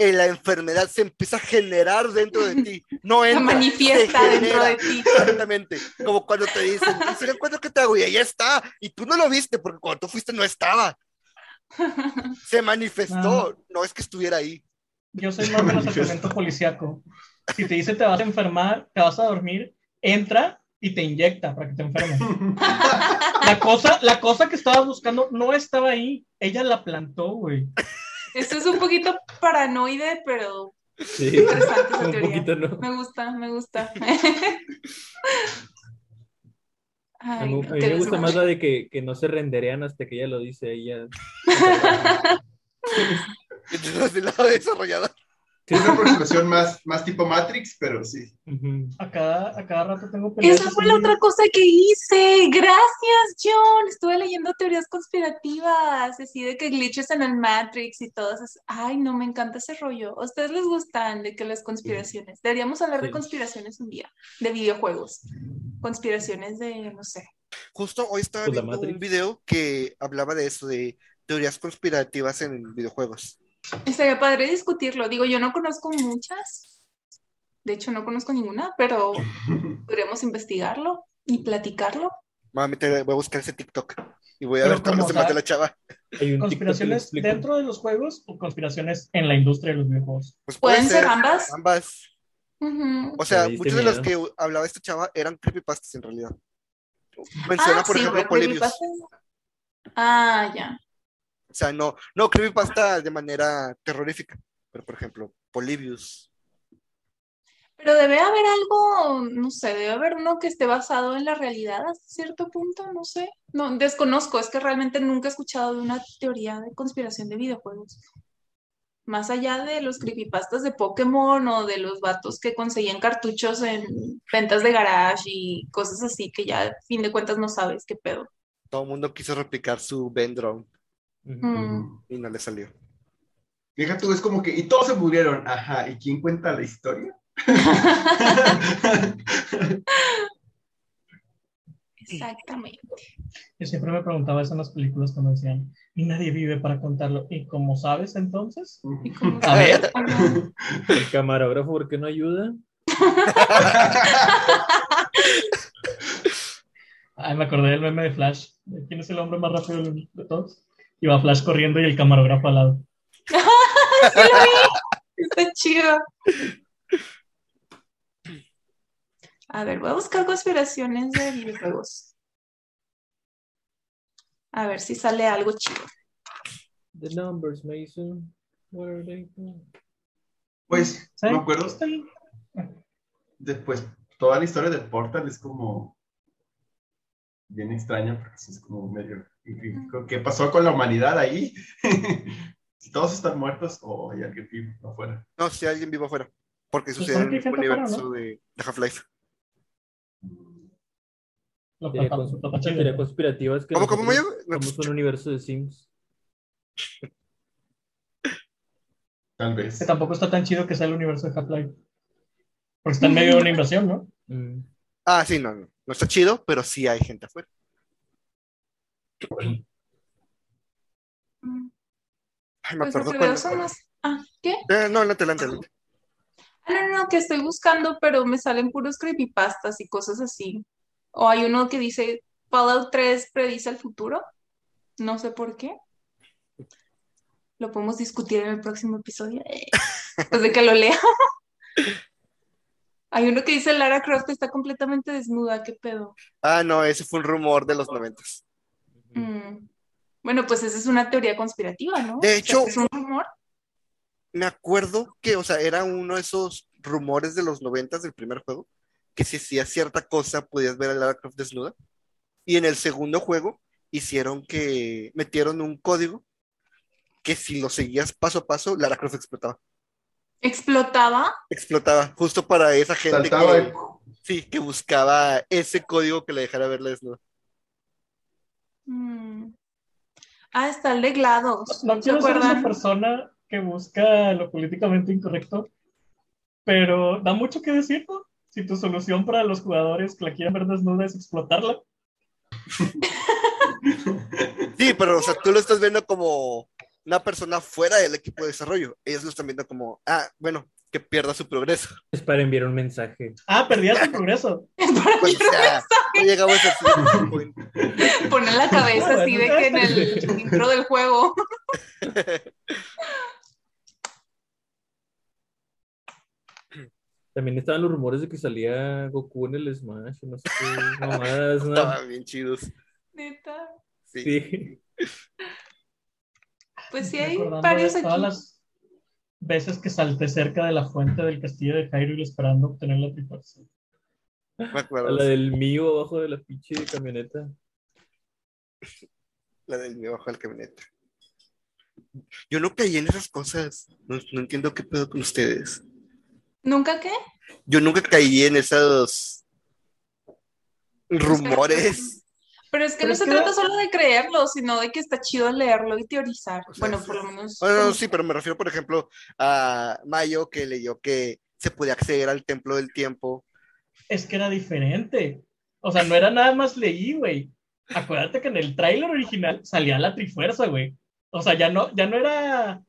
la enfermedad se empieza a generar dentro de ti. No Se entra, manifiesta se dentro de ti. Exactamente. Como cuando te dicen, "¿Y si lo encuentro, ¿qué te hago? Y ahí está. Y tú no lo viste porque cuando tú fuiste no estaba. Se manifestó. No es que estuviera ahí. Yo soy más de los argumentos policíaco. Si te dice te vas a enfermar, te vas a dormir, entra y te inyecta para que te enfermes. La cosa, la cosa que estabas buscando no estaba ahí. Ella la plantó, güey. Esto es un poquito paranoide, pero Sí. interesante esa Un teoría. poquito no. Me gusta, me gusta. A mí, a me gusta más la de que, que no se renderean hasta que ella lo dice. Ella... Entonces, del lado desarrollador. Es una aproximación más, más tipo Matrix, pero sí. A cada, a cada rato tengo peleas. Esa fue la otra cosa que hice. Gracias, John. Estuve leyendo teorías conspirativas, así de que glitches en el Matrix y todas. Ay, no, me encanta ese rollo. ¿A ustedes les gustan de que las conspiraciones? Deberíamos hablar de Sí. conspiraciones un día, de videojuegos. Conspiraciones de, no sé. Justo hoy estaba Pues viendo un video que hablaba de eso, de teorías conspirativas en videojuegos. Estaría padre discutirlo. Digo, yo no conozco muchas. De hecho, no conozco ninguna, pero podríamos investigarlo y platicarlo. A, meter- voy a buscar ese TikTok y voy a Pero ver todos como los demás tal- de la chava. Hay un ¿Conspiraciones dentro de los juegos o conspiraciones en la industria de los videojuegos? Pues puede Pueden ser ambas. Ambas. Ujú. O sea, muchos de los que hablaba esta chava eran creepypastas en realidad. Menciona, Ah, por sí, ejemplo, Polybius. Ah, ya. O sea, no, no creepypasta de manera terrorífica, pero por ejemplo, Polybius. Pero debe haber algo, no sé, debe haber uno que esté basado en la realidad hasta cierto punto, no sé. No, desconozco, es que realmente nunca he escuchado de una teoría de conspiración de videojuegos. Más allá de los creepypastas de Pokémon o de los vatos que conseguían cartuchos en ventas de garage y cosas así que ya a fin de cuentas no sabes qué pedo. Todo el mundo quiso replicar su Ujú. Mm. y no le salió. Fíjate, tú, es como que, y todos se murieron. Ajá, ¿y quién cuenta la historia? Exactamente. Yo siempre me preguntaba eso en las películas cuando decían, y nadie vive para contarlo. ¿Y como sabes entonces? Y como- A ver. El camarógrafo, ¿por qué no ayuda? Ay, me acordé del meme de Flash. ¿De ¿Quién es el hombre más rápido de todos? Y va Flash corriendo y el camarógrafo al lado. Sí lo vi. Está chido. A ver, voy a buscar conspiraciones de videojuegos. A ver si sale algo chido. The numbers, Mason. What are they? Pues, ¿Saben me ahí? después, toda la historia del Portal es como bien extraña, porque sí es como medio crítico. ¿Qué pasó con la humanidad ahí? si todos están muertos o hay alguien vivo afuera. No, si alguien vivo afuera, porque sucede en el mismo hay universo de, de Half-Life. Lo Teoría cons- conspirativa es que ¿Cómo, cómo, somos un universo de Sims. Tal vez. Que tampoco está tan chido que sea el universo de Half-Life. Porque está en medio de una invasión, ¿no? Mm. Ah, sí, no, no. No está chido, pero sí hay gente afuera. Ay, me Pues acuerdo cuando... Ah, ¿qué? Eh, no, adelante, adelante, adelante. Ah, no, no, no, que estoy buscando, pero me salen puros creepypastas y cosas así. O hay uno que dice Fallout 3 predice el futuro. No sé por qué. Lo podemos discutir en el próximo episodio. Después de que lo lea. Hay uno que dice Lara Croft está completamente desnuda. ¿Qué pedo? Ah, no, ese fue un rumor de los noventas. Mm. Bueno, pues esa es una teoría conspirativa, ¿no? De O sea, hecho- es un rumor. Me acuerdo que, o sea, era uno de esos rumores de los noventas del primer juego, que si hacías cierta cosa podías ver a Lara Croft desnuda. Y en el segundo juego hicieron que metieron un código que si lo seguías paso a paso, Lara Croft explotaba. Explotaba. Explotaba, justo para esa gente Saltaba que, el- sí, que buscaba ese código que le dejara verla desnuda. Mm. Ah, está el de GLaDOS. No ¿Se quiero ser esa persona que busca lo políticamente incorrecto, pero da mucho que decir, ¿no? Si tu solución para los jugadores que la quieren ver desnuda es explotarla. Sí, pero, o sea, tú lo estás viendo como una persona fuera del equipo de desarrollo. Ellos lo están viendo como, ah, bueno, que pierda su progreso. Es para enviar un mensaje. Ah, perdías el progreso. Para Pues, o sea, no llegamos a ese punto. poner la cabeza Ah, así de que en el intro del juego. También estaban los rumores de que salía Goku en el Smash, no sé qué mamadas, ¿no? Estaban bien chidos. Neta. Sí. Sí. Pues sí, hay varios de aquí. Todas las veces que salté cerca de la fuente del castillo de Hyrule esperando obtener la trifuerza. Me A acuerdo. la del mío abajo de la pinche camioneta. La del mío bajo del camioneta. Yo no caí en esas cosas. No, no entiendo qué pedo con ustedes. ¿Nunca qué? Yo nunca caí en esos rumores. Pero es que Pero no es se que- trata solo de creerlo, sino de que está chido leerlo y teorizar. O sea, bueno, sí, por lo menos. Bueno, sí, pero me refiero, por ejemplo, a Mayo que leyó que se podía acceder al templo del tiempo. Es que era diferente. O sea, no era nada más leí, güey. Acuérdate que en el tráiler original salía la Trifuerza, güey. O sea, ya no, ya no era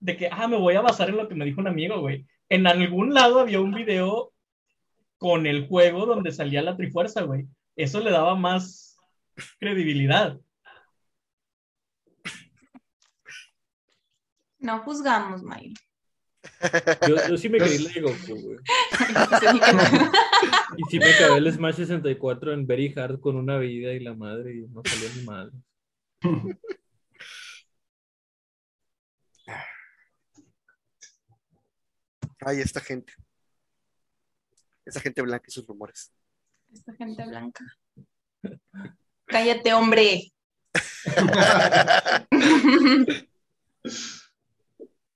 de que, ah, me voy a basar en lo que me dijo un amigo, güey. En algún lado había un video con el juego donde salía la Trifuerza, güey. Eso le daba más credibilidad. No juzgamos, Mayo. Yo, yo sí me creí la de Goku, güey. Y sí me acabé el Smash 64 en Very Hard con una vida y la madre y no salió ni mal. Ay, esta gente. Esa gente blanca y sus rumores. Esta gente blanca. Cállate, hombre.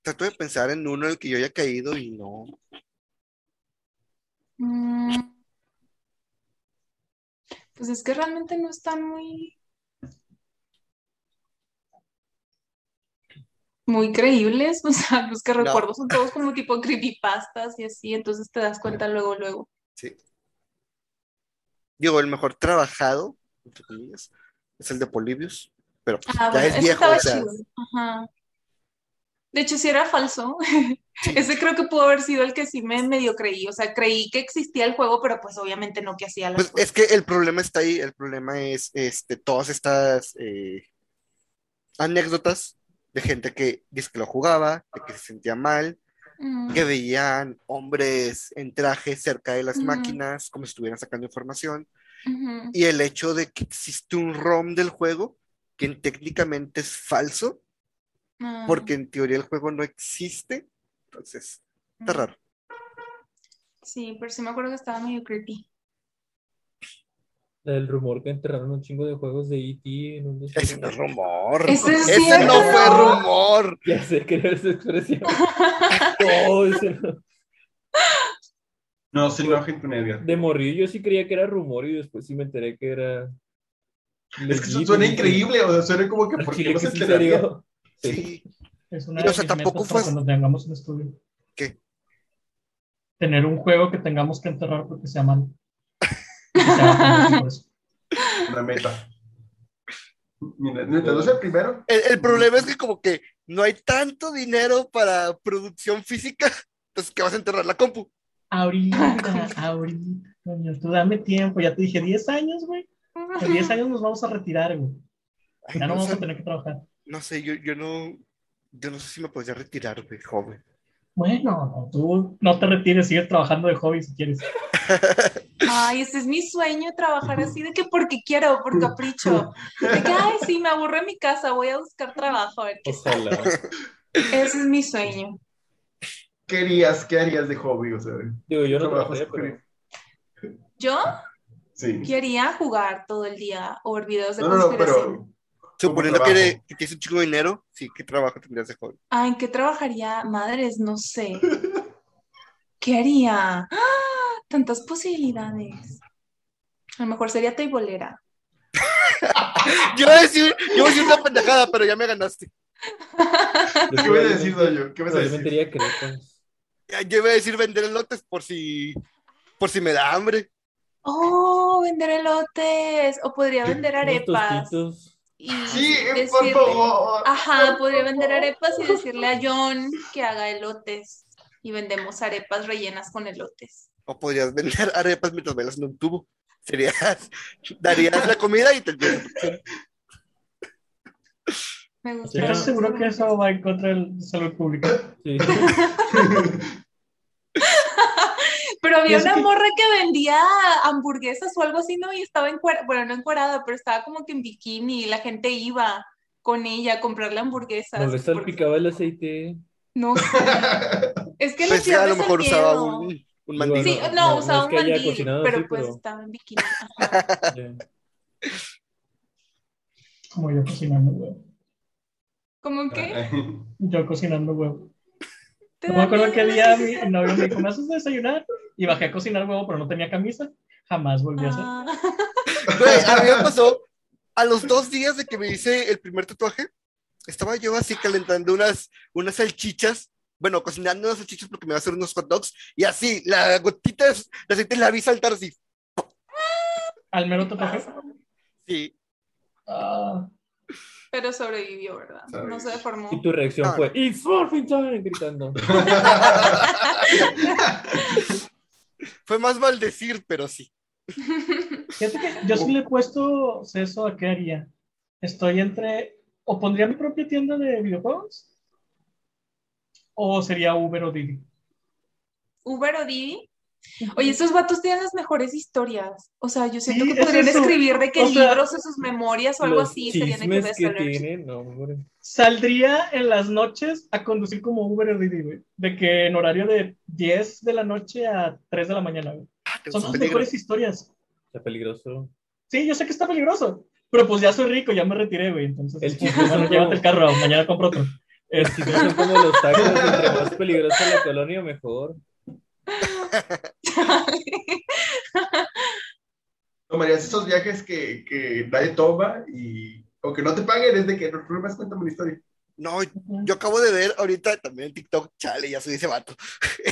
Trato de pensar en uno en el que yo haya caído y no. Mm. Pues es que realmente no están muy. Muy creíbles, o sea, los que No. recuerdo son todos como tipo creepypastas y así, entonces te das cuenta luego, luego. Sí. Digo, el mejor trabajado, entre comillas, es el de Polibius. Pero Ah, ya bueno, es viejo, estaba o sea. chido. Ajá. De hecho, si era falso. Sí. Ese creo que pudo haber sido el que sí me medio creí. O sea, creí que existía el juego, pero pues obviamente no que hacía las Pues es que el problema está ahí, el problema es este, todas estas eh, anécdotas de gente que dice que lo jugaba, de que se sentía mal, Mm, que veían hombres en traje cerca de las Ujú. máquinas, como si estuvieran sacando información, y el hecho de que existe un ROM del juego que técnicamente es falso, Ah, porque en teoría el juego no existe, entonces está mm. raro. Sí, pero sí me acuerdo que estaba medio creepy. El rumor que enterraron un chingo de juegos de E.T. en un Ese desierto. no es rumor, Ese es ese no fue rumor. Ya sé que era esa expresión. No, ese no. No se enojen con Edgar. De morrillo yo sí creía que era rumor y después sí me enteré que era. Es que suena y- increíble, o sea, suena como que Al ¿por qué chile no se sí enteraría? Sí. Sí. Es una Y, o sea, tampoco fue- cuando tengamos un estudio. ¿Qué? Tener un juego que tengamos que enterrar porque sea malo. Una meta. Mira, Nintendo es el primero. El, el problema es que como que no hay tanto dinero para producción física, entonces que vas a enterrar la compu. Ahorita, ahorita, coño, tú dame tiempo. Ya te dije 10 años, güey. En 10 años nos vamos a retirar, güey. Ay, Ya no no, vamos sé, a tener que trabajar. no sé, yo, yo no, yo no sé si me podría retirar, güey, joven. Bueno, no, tú no te retires, sigues trabajando de hobby si quieres. Ay, ese es mi sueño, trabajar así, de que porque quiero, por capricho. De que, ay, sí, me aburro en mi casa, voy a buscar trabajo, a ver qué sale. Ojalá. Ese es mi sueño. ¿Qué harías? ¿Qué harías de hobby? O sea, Digo, yo no trabajaría, pero. Yo Sí. quería jugar todo el día o ver videos de No, no, no, conspiración. pero Suponiendo que, que tienes un chico de dinero, sí, ¿qué trabajo tendrías de joven? Ah, ¿en qué trabajaría? Madres, no sé. ¿Qué haría? ¡Ah! Tantas posibilidades. A lo mejor sería teibolera. Yo iba a decir, yo iba a decir una pendejada, pero ya me ganaste. ¿Qué vas a decir, Doyo? ¿Qué vas a Probablemente decir? iría Yo iba a decir vender elotes por si, por si me da hambre. Oh, vender elotes. O podría vender arepas. Y Sí, por decirle- favor. Ajá, por podría vender favor. arepas y decirle a John que haga elotes. Y vendemos arepas rellenas con elotes. O podrías vender arepas mientras bailas en un tubo. Serías, darías la comida y te Me gusta. ¿Estás seguro que eso va en contra de la salud pública? Sí. Pero había una que- morra que vendía hamburguesas o algo así, ¿no? Y estaba encuerada, bueno, no encuerada, pero estaba como que en bikini y la gente iba con ella a comprarle hamburguesas. No le porque- salpicaba el aceite. No sé. Es que Pues a lo mejor usaba un, un mandil. Sí, no, no, no, no usaba es un mandil, pero así, pues pero- estaba en bikini. Como yo cocinando, güey. ¿Cómo que? Yo cocinando huevo. ¿Te No me acuerdo qué día mi novio me dijo, ¿me haces desayunar? Y bajé a cocinar huevo, pero no tenía camisa. Jamás volví a hacer. Ah, Güey, a mí me pasó a los dos días de que me hice el primer tatuaje. Estaba yo así calentando unas, unas salchichas. Bueno, cocinando unas salchichas porque me iba a hacer unos hot dogs. Y así, la gotita de de aceite la vi saltar así. Al mero tatuaje. Sí. Ah, pero sobrevivió, ¿verdad? No se deformó. Y tu reacción fue, It's morphin time, gritando. Fue más maldecir, pero sí. fíjate que yo sí le he puesto eso a qué haría. Estoy entre, o pondría mi propia tienda de videojuegos, o sería Uber o Didi. Uber o Didi. Oye, esos vatos tienen las mejores historias. O sea, yo siento Sí, que es podrían eso. escribir de que O sea, libros o sus memorias o algo así serían de que tienen, no, hombre. Saldría en las noches a conducir como Uber güey. De que en horario de 10 de la noche a 3 de la mañana, güey. Ah, Son peligro. mejores historias. Está peligroso. Sí, yo sé que está peligroso, pero pues ya soy rico, ya me retiré, güey. Entonces, El es como chiste que, bueno, es llévate como- el carro, mañana compro otro. Es que son como los tacos, entre más peligrosa la colonia, mejor. ¿Tomarías esos viajes que, que nadie toma y aunque no te paguen es de que no más cuéntame una historia? No, yo acabo de ver ahorita también en TikTok, chale, ya soy ese vato.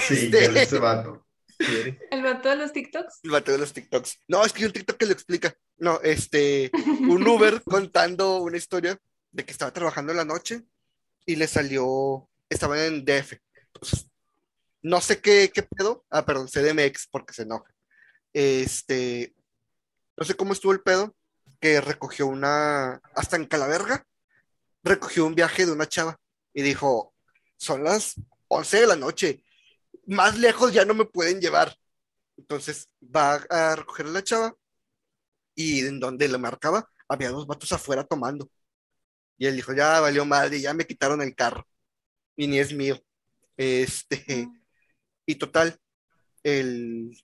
Sí, Este, ese vato. El vato de los TikToks. el vato de los TikToks. No, es que hay un TikTok que lo explica. No, este, un Uber contando una historia de que estaba trabajando en la noche y le salió, estaba en DF. Pues, no sé qué, qué pedo. Ah, perdón, CDMX porque se enoja. Este, no sé cómo estuvo el pedo, que recogió una, hasta en Calaverga, recogió un viaje de una chava y dijo, son las 11 de la noche, más lejos ya no me pueden llevar. Entonces va a recoger a la chava y en donde le marcaba había dos vatos afuera tomando. Y él dijo, ya valió madre, ya me quitaron el carro. Y ni es mío. Este, y total, el,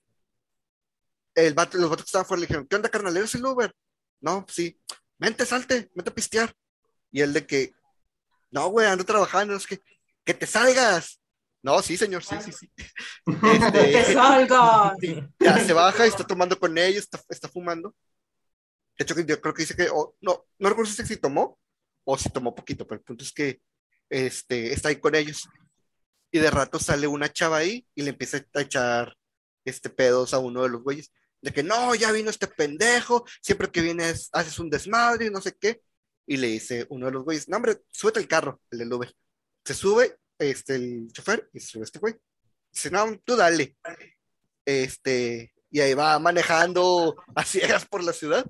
el vato, los vatos que estaban afuera le dijeron, ¿qué onda, carnal? ¿Eres el Uber? No, sí. Vente, salte, vente a pistear. Y él de que, no, güey, ando trabajando, es que, que te salgas. No, sí, señor, sí, sí, sí. ¡Que Este, salga! ya se baja y está tomando con ellos, está, está fumando. De hecho, yo creo que dice que, o- no, no recuerdo si si tomó o si tomó poquito, pero el punto es que este, está ahí con ellos. Y de rato sale una chava ahí y le empieza a echar este, pedos a uno de los güeyes. De que no, ya vino este pendejo, siempre que vienes haces un desmadre y no sé qué. Y le dice uno de los güeyes, no, hombre, súbete el carro, el del Uber. Se sube este, el chofer y se sube este güey. Dice, no, tú dale. Este, y ahí va manejando a ciegas por la ciudad.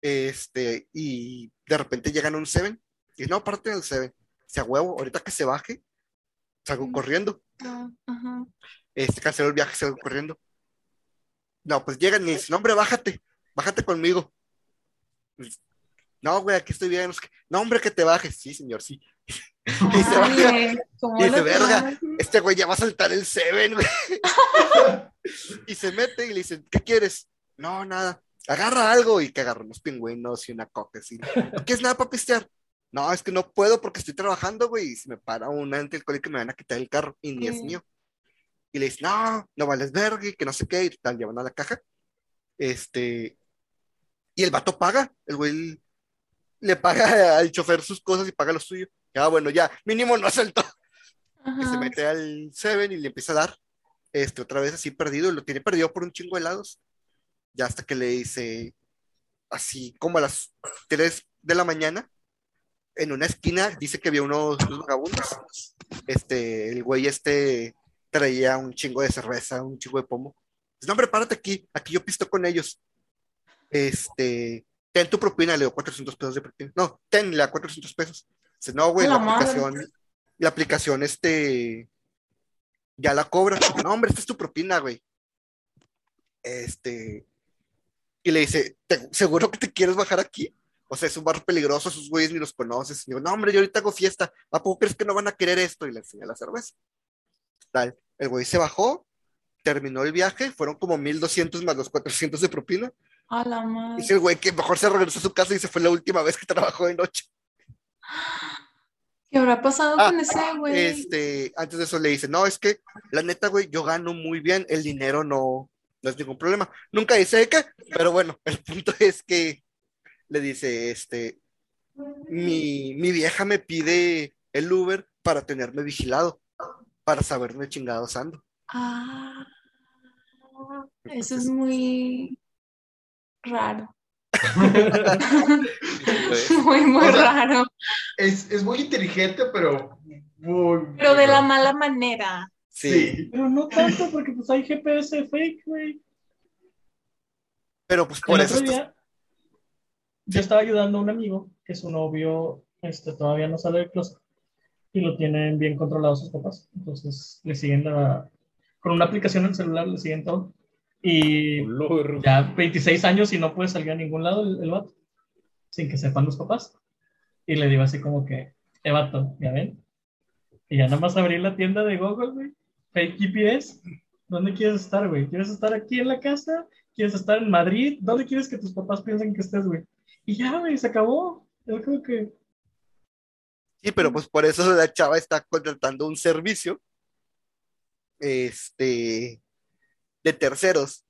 Este, y de repente llegan a un Seven. Y no, parte del Seven. Se huevo, ahorita que se baje, salgo corriendo. Ah, ajá. Este, canceló el viaje, salgo corriendo. No, pues llegan y dicen, hombre, bájate, bájate conmigo. No, güey, aquí estoy bien. no hombre, que te bajes. Sí, señor, sí. Y se baja. Ay, ¿cómo Y dice, verga, este güey ya va a saltar el Seven, güey. y se mete y le dicen, ¿qué quieres? No, nada. Agarra algo y que agarra unos pingüinos y una coca así. ¿No quieres nada para pistear? No, es que no puedo porque estoy trabajando, güey. Y si me para un antialcohólico me van a quitar el carro y ni es Mm. mío. Y le dice, no, no vales verga y que no sé qué. Y tal, llevan a la caja. Este. Y el vato paga. El güey le paga al chofer sus cosas y paga lo suyo. Ya, bueno, ya, mínimo no asaltó que se mete al Seven y le empieza a dar, este, otra vez así perdido, y lo tiene perdido por un chingo de helados, ya hasta que le dice, así como a las 3 de la mañana, en una esquina, dice que había unos, unos vagabundos, este, el güey este traía un chingo de cerveza, un chingo de pomo, dice, no hombre, párate aquí, aquí yo pisto con ellos, este, ten tu propina, le dio 400 pesos de propina, no, ten, le da 400 pesos, dice, no, güey, la aplicación la aplicación, este, ya la cobra. No, hombre, esta es tu propina, güey. Este, y le dice, "¿Te- ¿seguro que te quieres bajar aquí? O sea, es un barrio peligroso, esos güeyes ni los conoces. Y digo, no, hombre, yo ahorita hago fiesta. ¿A poco crees que no van a querer esto? Y le enseña la cerveza. Tal. El güey se bajó, terminó el viaje, fueron como 1200 más los 400 de propina. A la madre. Dice el güey que mejor se regresó a su casa y se fue la última vez que trabajó de noche. ¿Qué habrá pasado Ah, con ese güey? Este, antes de eso le dice, no, es que la neta, güey, yo gano muy bien, el dinero no, no es ningún problema. Nunca dice de qué, pero bueno, el punto es que le dice, este, mi, mi vieja me pide el Uber para tenerme vigilado, para saberme chingados ando. Ah, eso es muy raro. Entonces, Muy, muy O sea, raro. Es, es muy inteligente, pero muy. Pero de la mala manera. sí, Sí. Pero no tanto, porque pues hay GPS fake, güey. pero pues por El eso otro estás- día, yo estaba ayudando a un amigo que su novio este, todavía no sale del closet y lo tienen bien controlado sus papás. Entonces le siguen la, con una aplicación en el celular, le siguen todo. Y ya 26 años y no puede salir a ningún lado el, el vato, sin que sepan los papás. Y le digo así como que, eh, vato, ya ven. Y ya nada más abrí la tienda de Google, güey. Fake GPS. ¿Dónde quieres estar, güey? ¿Quieres estar aquí en la casa? ¿Quieres estar en Madrid? ¿Dónde quieres que tus papás piensen que estés, güey? Y ya, güey, se acabó. Yo creo que... Sí, pero pues por eso la chava está contratando un servicio este de terceros.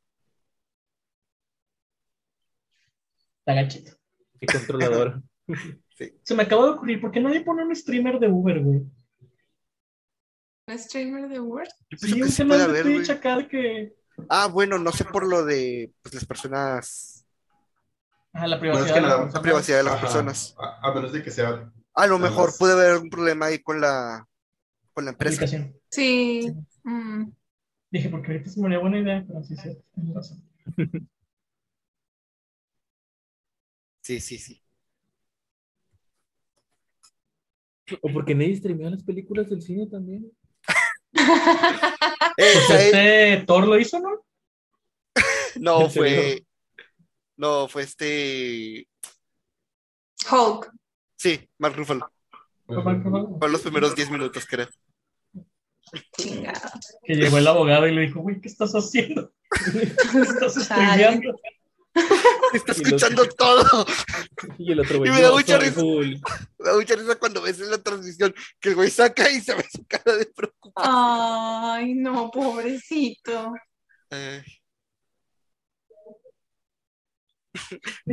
Está gachito. Qué controlador. Se me acaba de ocurrir, ¿por qué nadie pone un streamer de Uber, güey? ¿Un streamer de Uber? Sí, un canal de Twitch acá que... Ah, bueno, no sé por lo de pues, las personas, Ah, la Bueno, es privacidad. que de las la- privacidad de las Ajá. personas. A, a menos de que sea. A lo mejor Además- puede haber un problema ahí con la con la empresa. aplicación. Sí. Mm. Dije, porque ahorita se me haría buena idea, pero sí, sí, tienes razón. Sí, sí, sí. O porque nadie streamea las películas del cine también. Eh, Pues este Thor lo hizo, ¿no? No fue no fue este Hulk. sí, Mark Ruffalo. Fue Mark Ruffalo. Fueron los primeros 10 minutos, creo. Chingada. Que llegó el abogado y le dijo, güey, ¿qué estás haciendo? Estás Chale. streameando. Está Y los- escuchando todo. Y el otro güey. Y me da "Yo mucha risa". Hulk". Me da mucha risa cuando ves en la transmisión que el güey saca y se ve su cara de preocupación. Ay, no, pobrecito. Ay, Es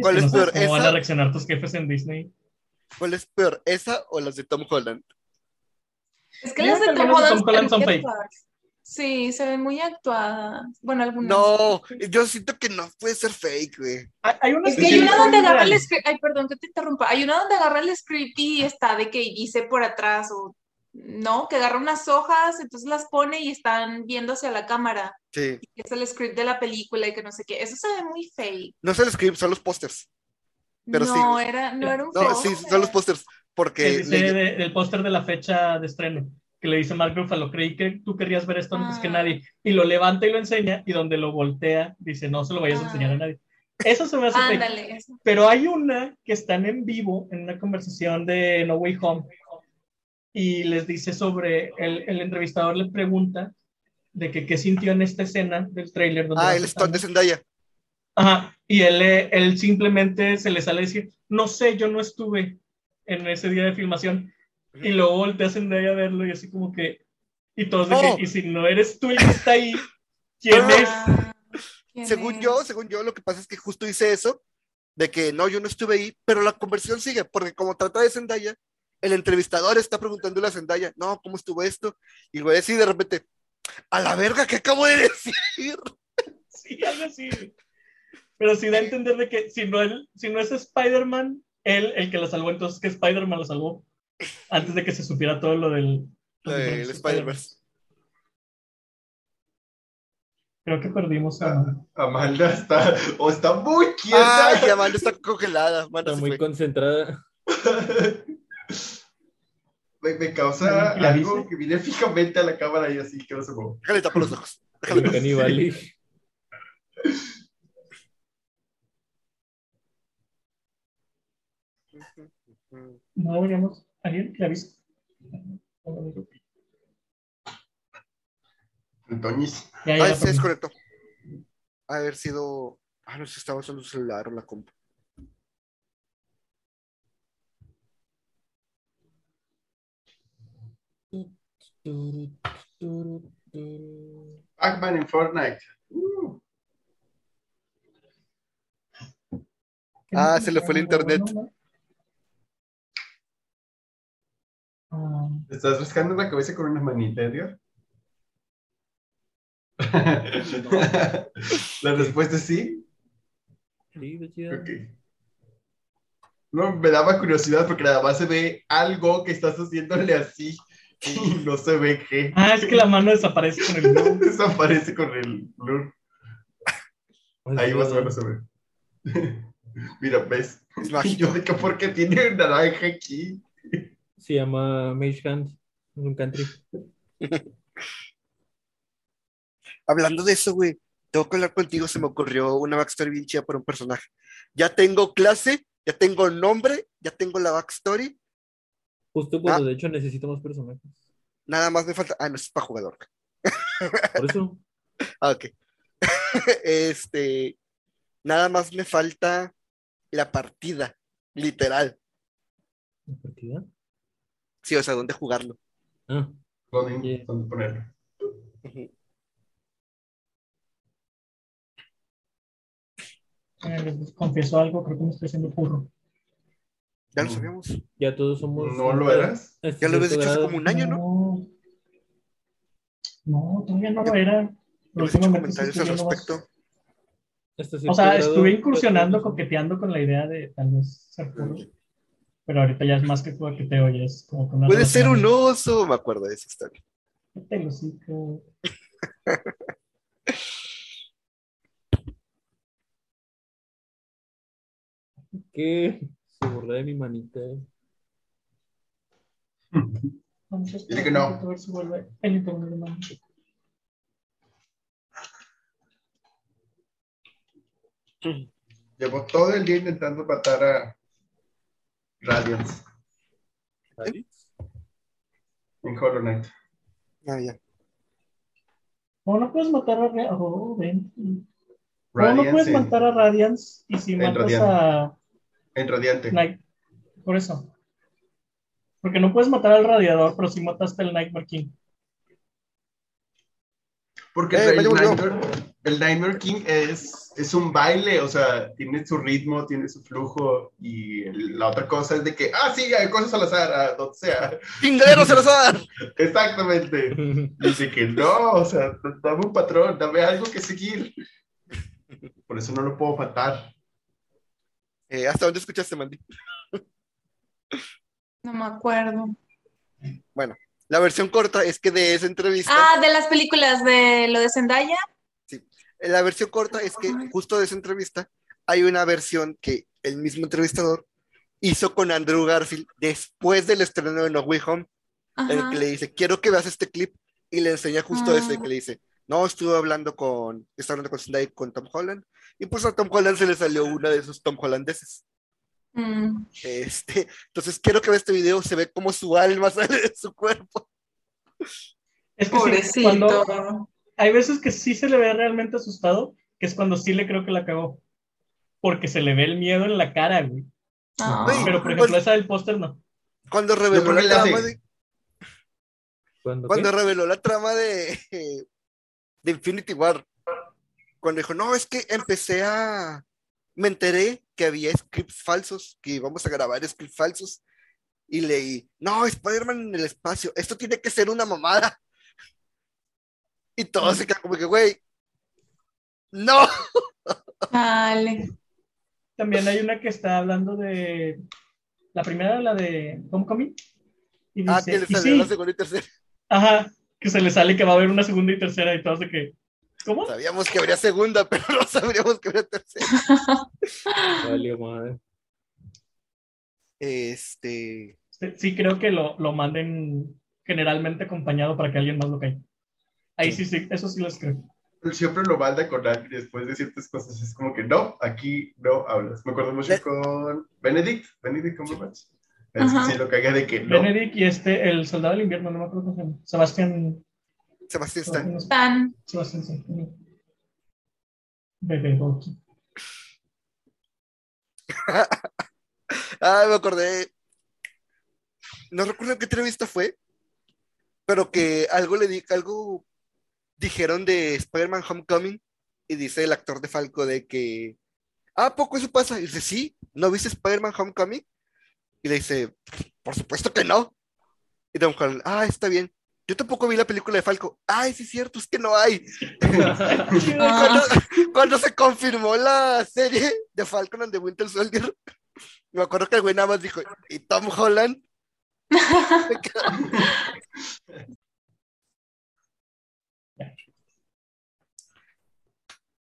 ¿Cuál es no peor, ¿Cómo van esa? a reaccionar tus jefes en Disney? ¿Cuál es peor, esa o las de Tom Holland? Es que las de Tom Holland Tom Holland se son ven muy fake. actuadas. Sí, se ven muy actuadas. Bueno, algunas. No, yo siento que no puede ser fake, güey. Hay, hay unas Es que hay una donde agarra el reales. script, ay, perdón que te interrumpa, hay una donde agarra el script y está de que dice por atrás o no, que agarra unas hojas, entonces las pone y están viendo hacia la cámara. Sí. Y es el script de la película y que no sé qué. Eso se ve muy fake. No es el script, son los pósters. Pero sí. no, era, no era un No, sí, póster. son los pósters. Que Porque dice le- de- del póster de la fecha de estreno, que le dice Mark Ruffalo, creí que tú querías ver esto antes que Ah. nadie, y lo levanta y lo enseña, y donde lo voltea, dice, no se lo vayas a Ah. enseñar a nadie. Eso se me hace fake. Ándale, eso. Pero hay una que están en vivo en una conversación de No Way Home y les dice sobre, el, el entrevistador le pregunta de que qué sintió en esta escena del tráiler. Ah, el stone de. Zendaya. Ajá, y él, eh, él simplemente se le sale a decir, no sé, yo no estuve en ese día de filmación. Y luego voltea a Zendaya a verlo y así como que, y todos de que, y si no eres tú el que está ahí, ¿quién es? ¿quién Según es? yo, según yo, lo que pasa es que justo hice eso, de que no, yo no estuve ahí, pero la conversación sigue, porque como trata de Zendaya, el entrevistador está preguntándole a Zendaya, no, ¿cómo estuvo esto? Y güey así de repente, a la verga, ¿qué acabo de decir? Sí, algo así. Pero sí da a entender de que si no, él, si no es Spider-Man, él el que la salvó, entonces que Spider-Man lo salvó antes de que se supiera todo lo del Lo Spider-Verse. Creo que perdimos a... Amanda está, o está muy quieta. Ay, Amanda está congelada. Amanda Está muy fue. concentrada. me, me causa ¿La algo viste? que viene fijamente a la cámara y así que no se. Déjale tapar los ojos. Déjale caníbal. No deberíamos... ¿Alguien le avisa? Antoñis. Ya, ya, ya, se desconectó. Ha de haber sido. Ah, no sé si estaba usando celular o la compu. Pac-Man en Fortnite. Uh, Ah, se le fue el internet. ¿te ¿Estás rascando la cabeza con una manita, Edgar? La respuesta es sí. Sí, de chida. Ok. No, me daba curiosidad porque nada más se ve algo que estás haciéndole así y no se ve qué. Ah, es que la mano desaparece con el blue. Desaparece con el blur. Ahí más o menos se ve. Mira, ¿ves? Es mágico. yo de que por qué tiene un naranja aquí. Se llama Mage Hand. Es un country. Hablando de eso, güey, tengo que hablar contigo. Se me ocurrió una backstory bien chida para un personaje. Ya tengo clase, ya tengo nombre, ya tengo la backstory. Justo cuando de hecho necesito más personajes. Nada más me falta. Ah, no, es para jugador. Por eso. Ah, ok. este. Nada más me falta la partida, literal. ¿La partida? Sí, o sea, dónde jugarlo. Ah, ¿Dónde, Yeah. dónde ponerlo? Eh, les confieso algo, creo que me estoy haciendo burro. Ya lo sabíamos. ya todos somos. ¿No lo eras? Ya lo habías dicho hace como un año, ¿no? No, no todavía no lo era. Habías hecho comentarios al respecto. O sea, grado, estuve incursionando, coqueteando con la idea de tal vez ser puro. Pero ahorita ya es más que coqueteo, ya es como que una Puede ser un oso, me acuerdo de esa historia. Cállate el hocico. ¿Qué? Se burla de mi manita. Vamos a Dile que no. Llevo todo el día intentando matar a Radiance en Hollow Knight. Ah, ya. O no puedes matar a Ra- oh, ven. O no Radiance puedes en, matar a Radiance y si matas a en Radiante. Night. Por eso. Porque no puedes matar al radiador, pero si mataste al Nightmare King. Porque Eh, el. Nightmare, el Nightmare King es, es un baile, o sea, tiene su ritmo, tiene su flujo, y el- la otra cosa es de que, ah, sí, hay cosas al azar, a donde sea. ¡Chingadero Salazar! Exactamente. Dice que no, o sea, dame un patrón, dame algo que seguir. Por eso no lo puedo matar. Eh, ¿Hasta dónde escuchaste, Mandy? No me acuerdo. La versión corta es que de esa entrevista, Ah, de las películas de lo de Zendaya. la versión corta es que justo de esa entrevista hay una versión que el mismo entrevistador hizo con Andrew Garfield después del estreno de No Way Home, en el Ajá. que le dice, quiero que veas este clip, y le enseña justo Ah. eso, y que le dice, no, estuve hablando con, estaba hablando con Zendaya y con Tom Holland, y pues a Tom Holland se le salió una de esos Tom Hollandeses. Mm. Este, entonces quiero que veas este video, se ve como su alma sale de su cuerpo. Es que sí, Pobrecito. cuando hay veces que sí se le ve realmente asustado, que es cuando sí le creo que la cagó. Porque se le ve el miedo en la cara, güey. Ah. Pero por pues- ejemplo, esa del póster no. Cuando reveló ¿por la trama de, ¿Cuándo cuando reveló la trama de, de Infinity War, cuando dijo, no, es que empecé a, me enteré que había scripts falsos, que íbamos a grabar scripts falsos, y leí, no, Spider-Man en el espacio, esto tiene que ser una mamada. Y todo se queda como que, güey, no. Dale. También hay una que está hablando de. La primera, la de Homecoming. Y Ah, dice, que le y salió sí, la segunda y tercera. ajá, que se le sale que va a haber una segunda y tercera y todo de que. ¿Cómo? Sabíamos que habría segunda, pero no sabríamos que habría tercera. Valió madre. Este, Sí, Sí, creo que lo, lo manden generalmente acompañado para que alguien más lo caiga. Ahí sí, sí, eso sí les creo. Siempre lo manda con alguien después de ciertas cosas. Es como que no, aquí no hablas. Me acuerdo mucho con Benedict, Benedict Cumberbatch. Es Ajá. sí lo caga de que no. Benedict y este, el soldado del invierno, no me acuerdo cómo se llama. Sebastián. Sebastián Stan. Sebastián, Tan. Sebastián, sí. Bebé Boki. Ah, me acordé. No recuerdo en qué entrevista fue, pero que algo le di, algo dijeron de Spider-Man Homecoming y dice el actor de Falco de que, ah, ¿a poco eso pasa? Y dice, sí, ¿no viste Spider-Man Homecoming? Y le dice, por supuesto que no. Y Tom Holland, ah, está bien. Yo tampoco vi la película de Falco. Ay, sí es cierto, es que no hay. cuando, cuando se confirmó la serie de Falcon and the Winter Soldier, me acuerdo que el güey nada más dijo, ¿y Tom Holland?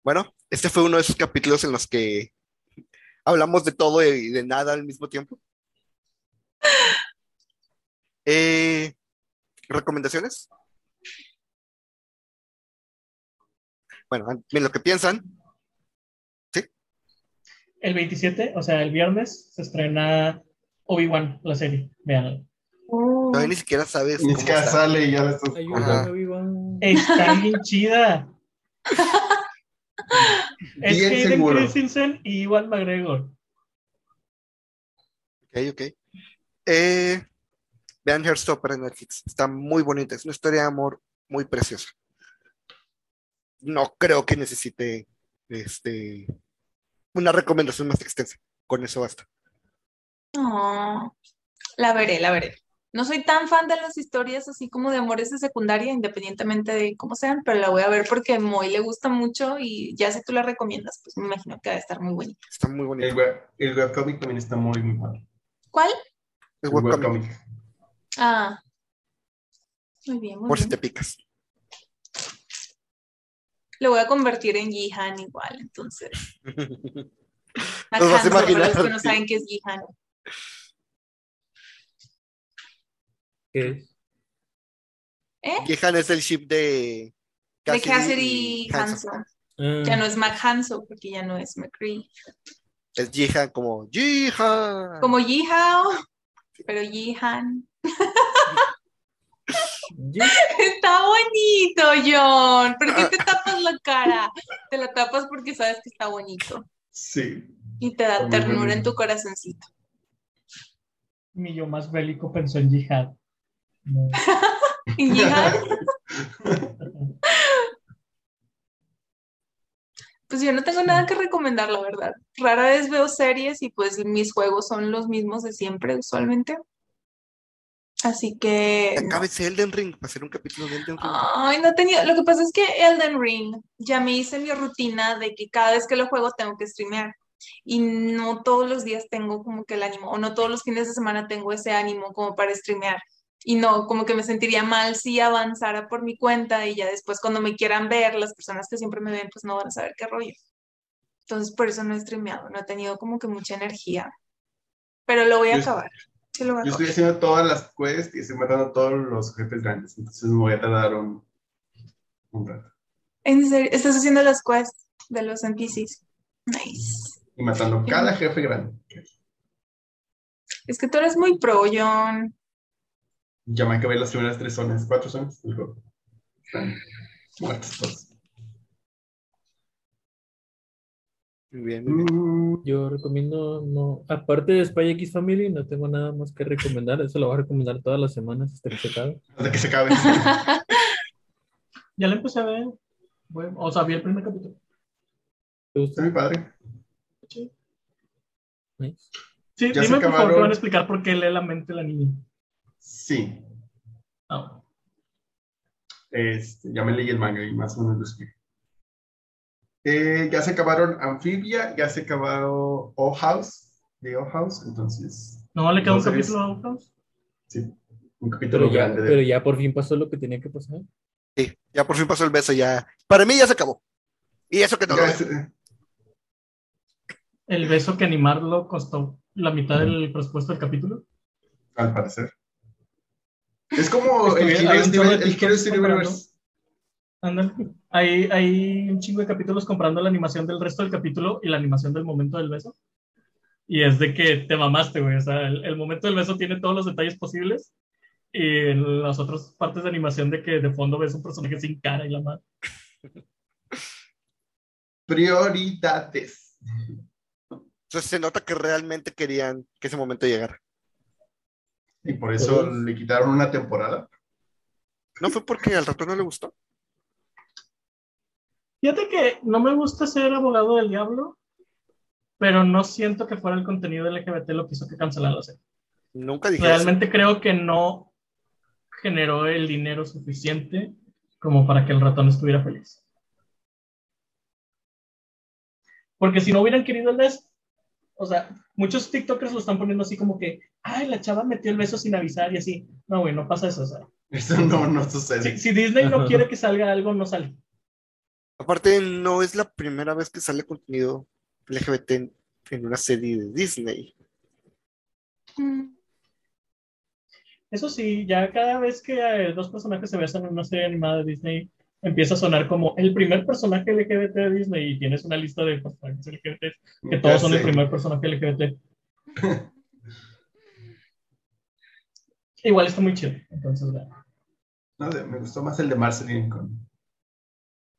Bueno, este fue uno de esos capítulos en los que hablamos de todo y de nada al mismo tiempo. Eh, ¿Recomendaciones? Bueno, en lo que piensan. ¿Sí? El 27, o sea, el viernes, se estrena Obi-Wan, la serie. Vean. Todavía ni siquiera sabes. Ni siquiera sale y ya la estás. Ayúdame, Ajá. Obi-Wan. Está bien chida. Es Bien Hayden seguro. Christensen y Iwan McGregor. Ok, ok. Eh, vean Heartstopper en Netflix. Está muy bonita. Es una historia de amor muy preciosa. No creo que necesite este, una recomendación más extensa. Con eso basta. Oh, la veré, la veré. No soy tan fan de las historias así como de amores de secundaria, independientemente de cómo sean, pero la voy a ver porque a Moy le gusta mucho y ya si tú la recomiendas, pues me imagino que va a estar muy bonita. Está muy bonita. El, web, el webcomic también está muy, muy bueno. ¿Cuál? Es El webcomic, webcomic. Ah, muy bien, muy por si te picas. Lo voy a convertir en Jihan igual, entonces. Mac Nos vas a Hanso, para los que no saben qué es Jihan. ¿Qué es? ¿Eh? Gihan es el ship de De Cassidy Cassidy y Hanzo. Hanso. Ah, Ya no es Mac porque ya no es McCree. Es Jihan como Jihan. Como Yihao, pero Jihan. Está bonito, John. ¿Por qué te tapas la cara? Te la tapas porque sabes que está bonito Sí. y te da ternura en tu corazoncito. Mi yo más bélico pensó en Jihad. No. ¿Y Jihan? Pues yo no tengo nada que recomendar, la verdad. Rara vez veo series y pues mis juegos son los mismos de siempre, usualmente. Así que... no. Acabes Elden Ring para hacer un capítulo de Elden Ring. Ay, no tenido. Lo que pasa es que Elden Ring ya me hice mi rutina de que cada vez que lo juego tengo que streamear. Y no todos los días tengo como que el ánimo, o no todos los fines de semana tengo ese ánimo como para streamear. Y no, como que me sentiría mal si avanzara por mi cuenta y ya después cuando me quieran ver, las personas que siempre me ven, pues no van a saber qué rollo. Entonces por eso no he streameado, no he tenido como que mucha energía. Pero lo voy a Yo- acabar. Sí, lo voy a Yo estoy acabar. haciendo todas las quests y estoy matando a todos los jefes grandes. Entonces me voy a tardar un, un rato. ¿En serio? ¿Estás haciendo las quests de los NPCs? Nice. Y matando cada jefe grande. Es que tú eres muy pro, John. Ya me acabé las primeras tres zonas, cuatro zonas del juego. Están muertos todos. Muy bien, muy bien. Mm, Yo recomiendo, no, aparte de Spy X Family, no tengo nada más que recomendar. Eso lo voy a recomendar todas las semanas hasta que se acabe. Hasta que se acabe. Ya la empecé a ver. Bueno, o sea, vi el primer capítulo. ¿Te Está gusta? muy padre. Nice. Sí, Ya dime por favor van a explicar por qué lee la mente la niña. Sí. Ah, Este, ya me leí el manga y más o menos lo explico. Eh, ya se acabaron Amphibia, ya se acabó O House, de O House, entonces, ¿No le queda un capítulo a Outhouse? sí, un capítulo Pero ya, grande de pero ya por fin pasó lo que tenía que pasar. Sí, ya por fin pasó el beso, ya. Para mí ya se acabó. Y eso que no lo se- El beso que animarlo costó la mitad del presupuesto del capítulo. al parecer. Es como el Steven- el TikToks Hero Steven comprando. Universe. Ándale. Hay, hay un chingo de capítulos comprando la animación del resto del capítulo y la animación del momento del beso. Y es de que te mamaste, güey. O sea, el, el momento del beso tiene todos los detalles posibles. Y en las otras partes de animación de que de fondo ves un personaje sin cara y la madre. Prioridades. Entonces se nota que realmente querían que ese momento llegara. Y por eso le quitaron una temporada. ¿No fue porque al ratón no le gustó? Fíjate que no me gusta ser abogado del diablo, pero no siento que fuera el contenido LGBT lo que hizo que cancelara la serie. Nunca dije eso. Realmente creo que no generó el dinero suficiente como para que el ratón estuviera feliz. Porque si no hubieran querido el o sea, muchos TikTokers lo están poniendo así como que, ay, la chava metió el beso sin avisar y así. No, güey, no pasa eso. O sea, Eso no, no sucede. si, si Disney no quiere que salga algo, no sale. Aparte, no es la primera vez que sale contenido LGBT en, en una serie de Disney. Eso sí, ya cada vez que eh, dos personajes se besan en una serie animada de Disney, empieza a sonar como el primer personaje LGBT de Disney y tienes una lista de personajes LGBT que Ya todos son el primer personaje LGBT. Igual está muy chido, entonces. No, me gustó más el de Marceline con.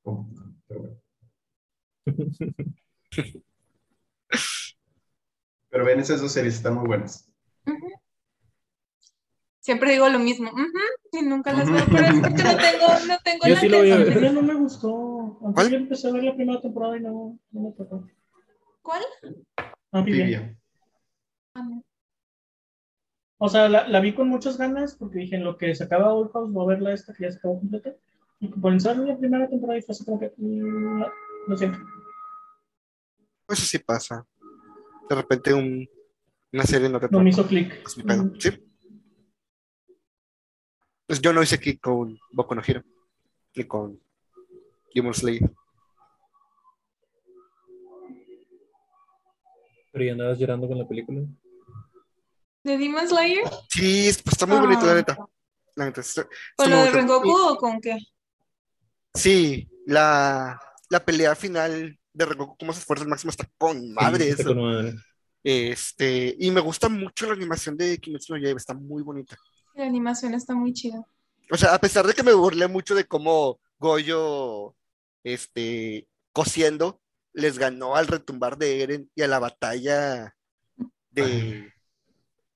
con- pero bueno. Pero ven, esas dos series están muy buenas. Ujú. Siempre digo lo mismo. y nunca las veo, pero es porque no tengo, no tengo Yo la sí lo voy a ver. atención. Antes no me gustó. Antes ¿Cuál? yo empecé a ver la primera temporada y no, no me tocó. ¿Cuál? Amphibia. No. O sea, la, la vi con muchas ganas porque dije, en lo que se acaba Old House, voy a verla esta que ya se acabó completa. Y comenzar la primera temporada y fue así como que, mm, no, lo siento. Pues Eso sí pasa. De repente un- una serie no te No me hizo clic. Mm, Sí. Pues yo no hice clic con Boku no Hero. Ni con Demon Slayer. Pero ya andabas llorando con la película. ¿De Demon Slayer? Sí, es- pues está muy bonito, la Ah. neta. La neta, está- está ¿Con lo de. Rengoku o con qué? Sí, la, la pelea final de Rengoku, cómo se esfuerza al máximo, está con madre Sí, está eso. con madre. Este, y me gusta mucho la animación de Kimetsu no Yaiba, está muy bonita. La animación está muy chida. O sea, a pesar de que me burlé mucho de cómo Goyo, este, cosiendo, les ganó al retumbar de Eren y a la batalla de,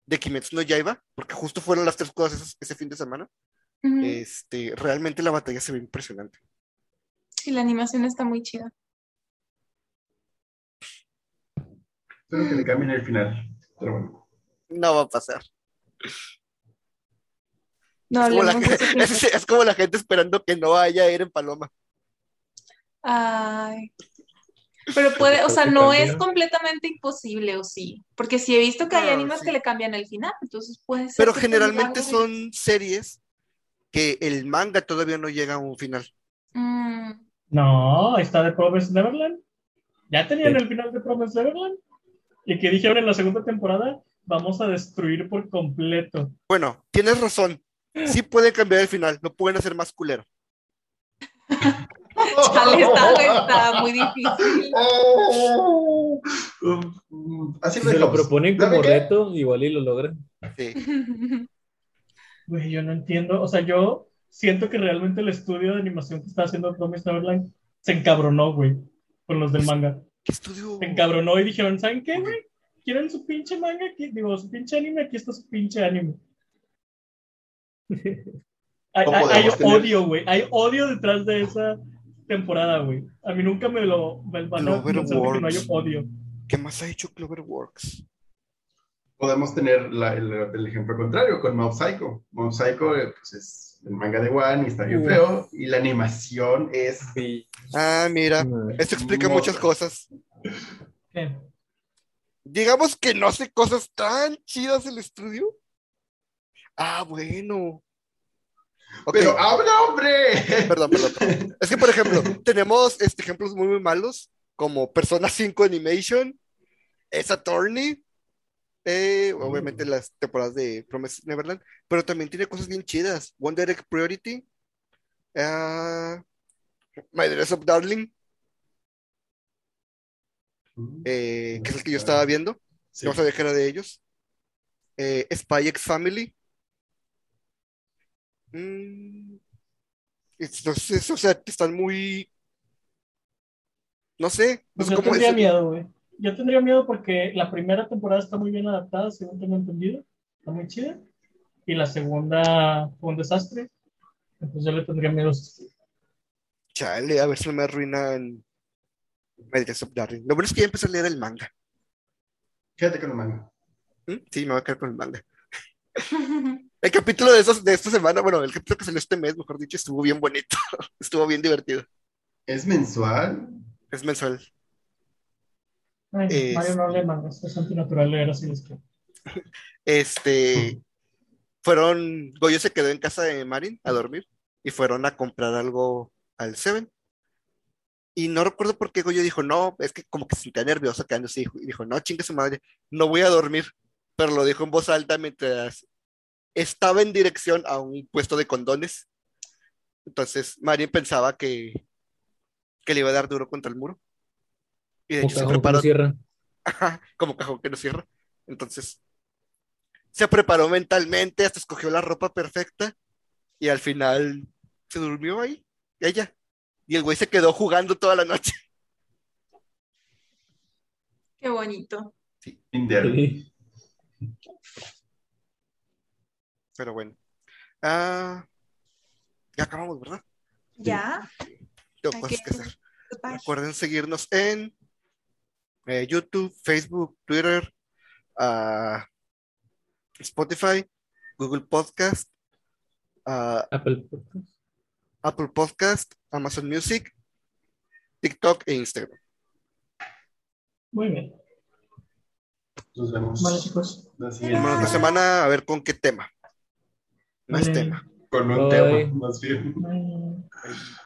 de Kimetsu no Yaiba, porque justo fueron las tres cosas ese, ese fin de semana. Este, realmente la batalla se ve impresionante. Sí, la animación está muy chida. Espero que le cambien el final. Pero bueno. No va a pasar. No Es como, la, hablemos de eso. es, es como la gente esperando que no haya Eren Paloma. Ay. Pero puede, o sea, no es completamente imposible, ¿o sí? Porque sí he visto que hay No, animes sí. que le cambian el final, entonces puede ser. Pero generalmente son series que el manga todavía no llega a un final. Mm, No, está de Promise Neverland. Ya tenían Sí. el final de Promise Neverland. Y que dijeron en la segunda temporada, vamos a destruir por completo. Bueno, tienes razón. Sí pueden cambiar el final, lo pueden hacer más culero. Chale, está, está muy difícil. Oh. Así Si lo se lo proponen como reto, igual y lo logran. Sí. Güey, yo no entiendo. O sea, yo siento que realmente el estudio de animación que está haciendo Promise Neverland se encabronó, güey, con los del manga. ¿Qué estudio? Se encabronó y dijeron, ¿saben qué, güey? ¿Quieren su pinche manga? Aquí, digo, su pinche anime, aquí está su pinche anime. Hay, odio, güey. Hay odio detrás de esa temporada, güey. A mí nunca me lo me van a que no hay Cloverworks. odio. ¿Qué más ha hecho Cloverworks? Podemos tener la- el, el ejemplo contrario con Mob Psycho. Mob Psycho eh, pues es el manga de One y está bien Uf. feo. Y la animación es. Ah, mira, esto explica No. muchas cosas. ¿Qué? Digamos que no hace cosas tan chidas el estudio. Ah, bueno. ¡Pero habla, hombre! perdón, perdón, perdón. Es que, por ejemplo, tenemos este, ejemplos muy, muy malos, como Persona 5 Animation, Esa Attorney, eh, obviamente las temporadas de Promise Neverland, pero también tiene cosas bien chidas. One Direct Priority, ah, My Dress Up Darling, eh, que es el que yo estaba viendo, Sí. sabía que era de ellos. Eh, Spy X Family. Mm, Entonces, o sea, están muy. No sé, Pues yo tendría miedo, güey. Yo tendría miedo porque la primera temporada está muy bien adaptada, según tengo entendido. Está muy chida. Y la segunda fue un desastre. Entonces yo le tendría miedo. Chale, a ver si no me arruinan Medias of Darling. Lo bueno es que ya empecé a leer el manga. Fíjate con el manga. ¿Mm? Sí, me voy a quedar con el manga. El capítulo de, esos, de esta semana, bueno, el capítulo que salió este mes, mejor dicho, estuvo bien bonito. estuvo bien divertido. ¿Es mensual? Es mensual. Ay, Es- Mario no lee mangas, es antinatural leer así de escrito. Este, fueron, Goyo se quedó en casa de Marin a dormir y fueron a comprar algo al Seven. Y no recuerdo por qué Goyo dijo, no, es que como que se sentía nervioso quedándose y dijo, no, chingue su madre, no voy a dormir. Pero lo dijo en voz alta mientras estaba en dirección a un puesto de condones. Entonces Marin pensaba que, que le iba a dar duro contra el muro. Y de Como hecho se que no preparó cierra. Ajá, como cajón que no cierra. Entonces, se preparó mentalmente, hasta escogió la ropa perfecta y al final se durmió ahí, ella. Y el güey se quedó jugando toda la noche. Qué bonito. Tinder. Sí. Pero bueno. Ah, ya acabamos, ¿verdad? Ya. Tengo Hay cosas que- hacer. Recuerden seguirnos en eh, YouTube, Facebook, Twitter, ah, Spotify, Google Podcast, ah, Apple Podcast. Apple Podcast, Amazon Music, TikTok e Instagram. Muy bien. Nos vemos. Vale, chicos. la siguiente semana a ver con qué tema. No es tema. Con un Bye. tema, más bien. Bye.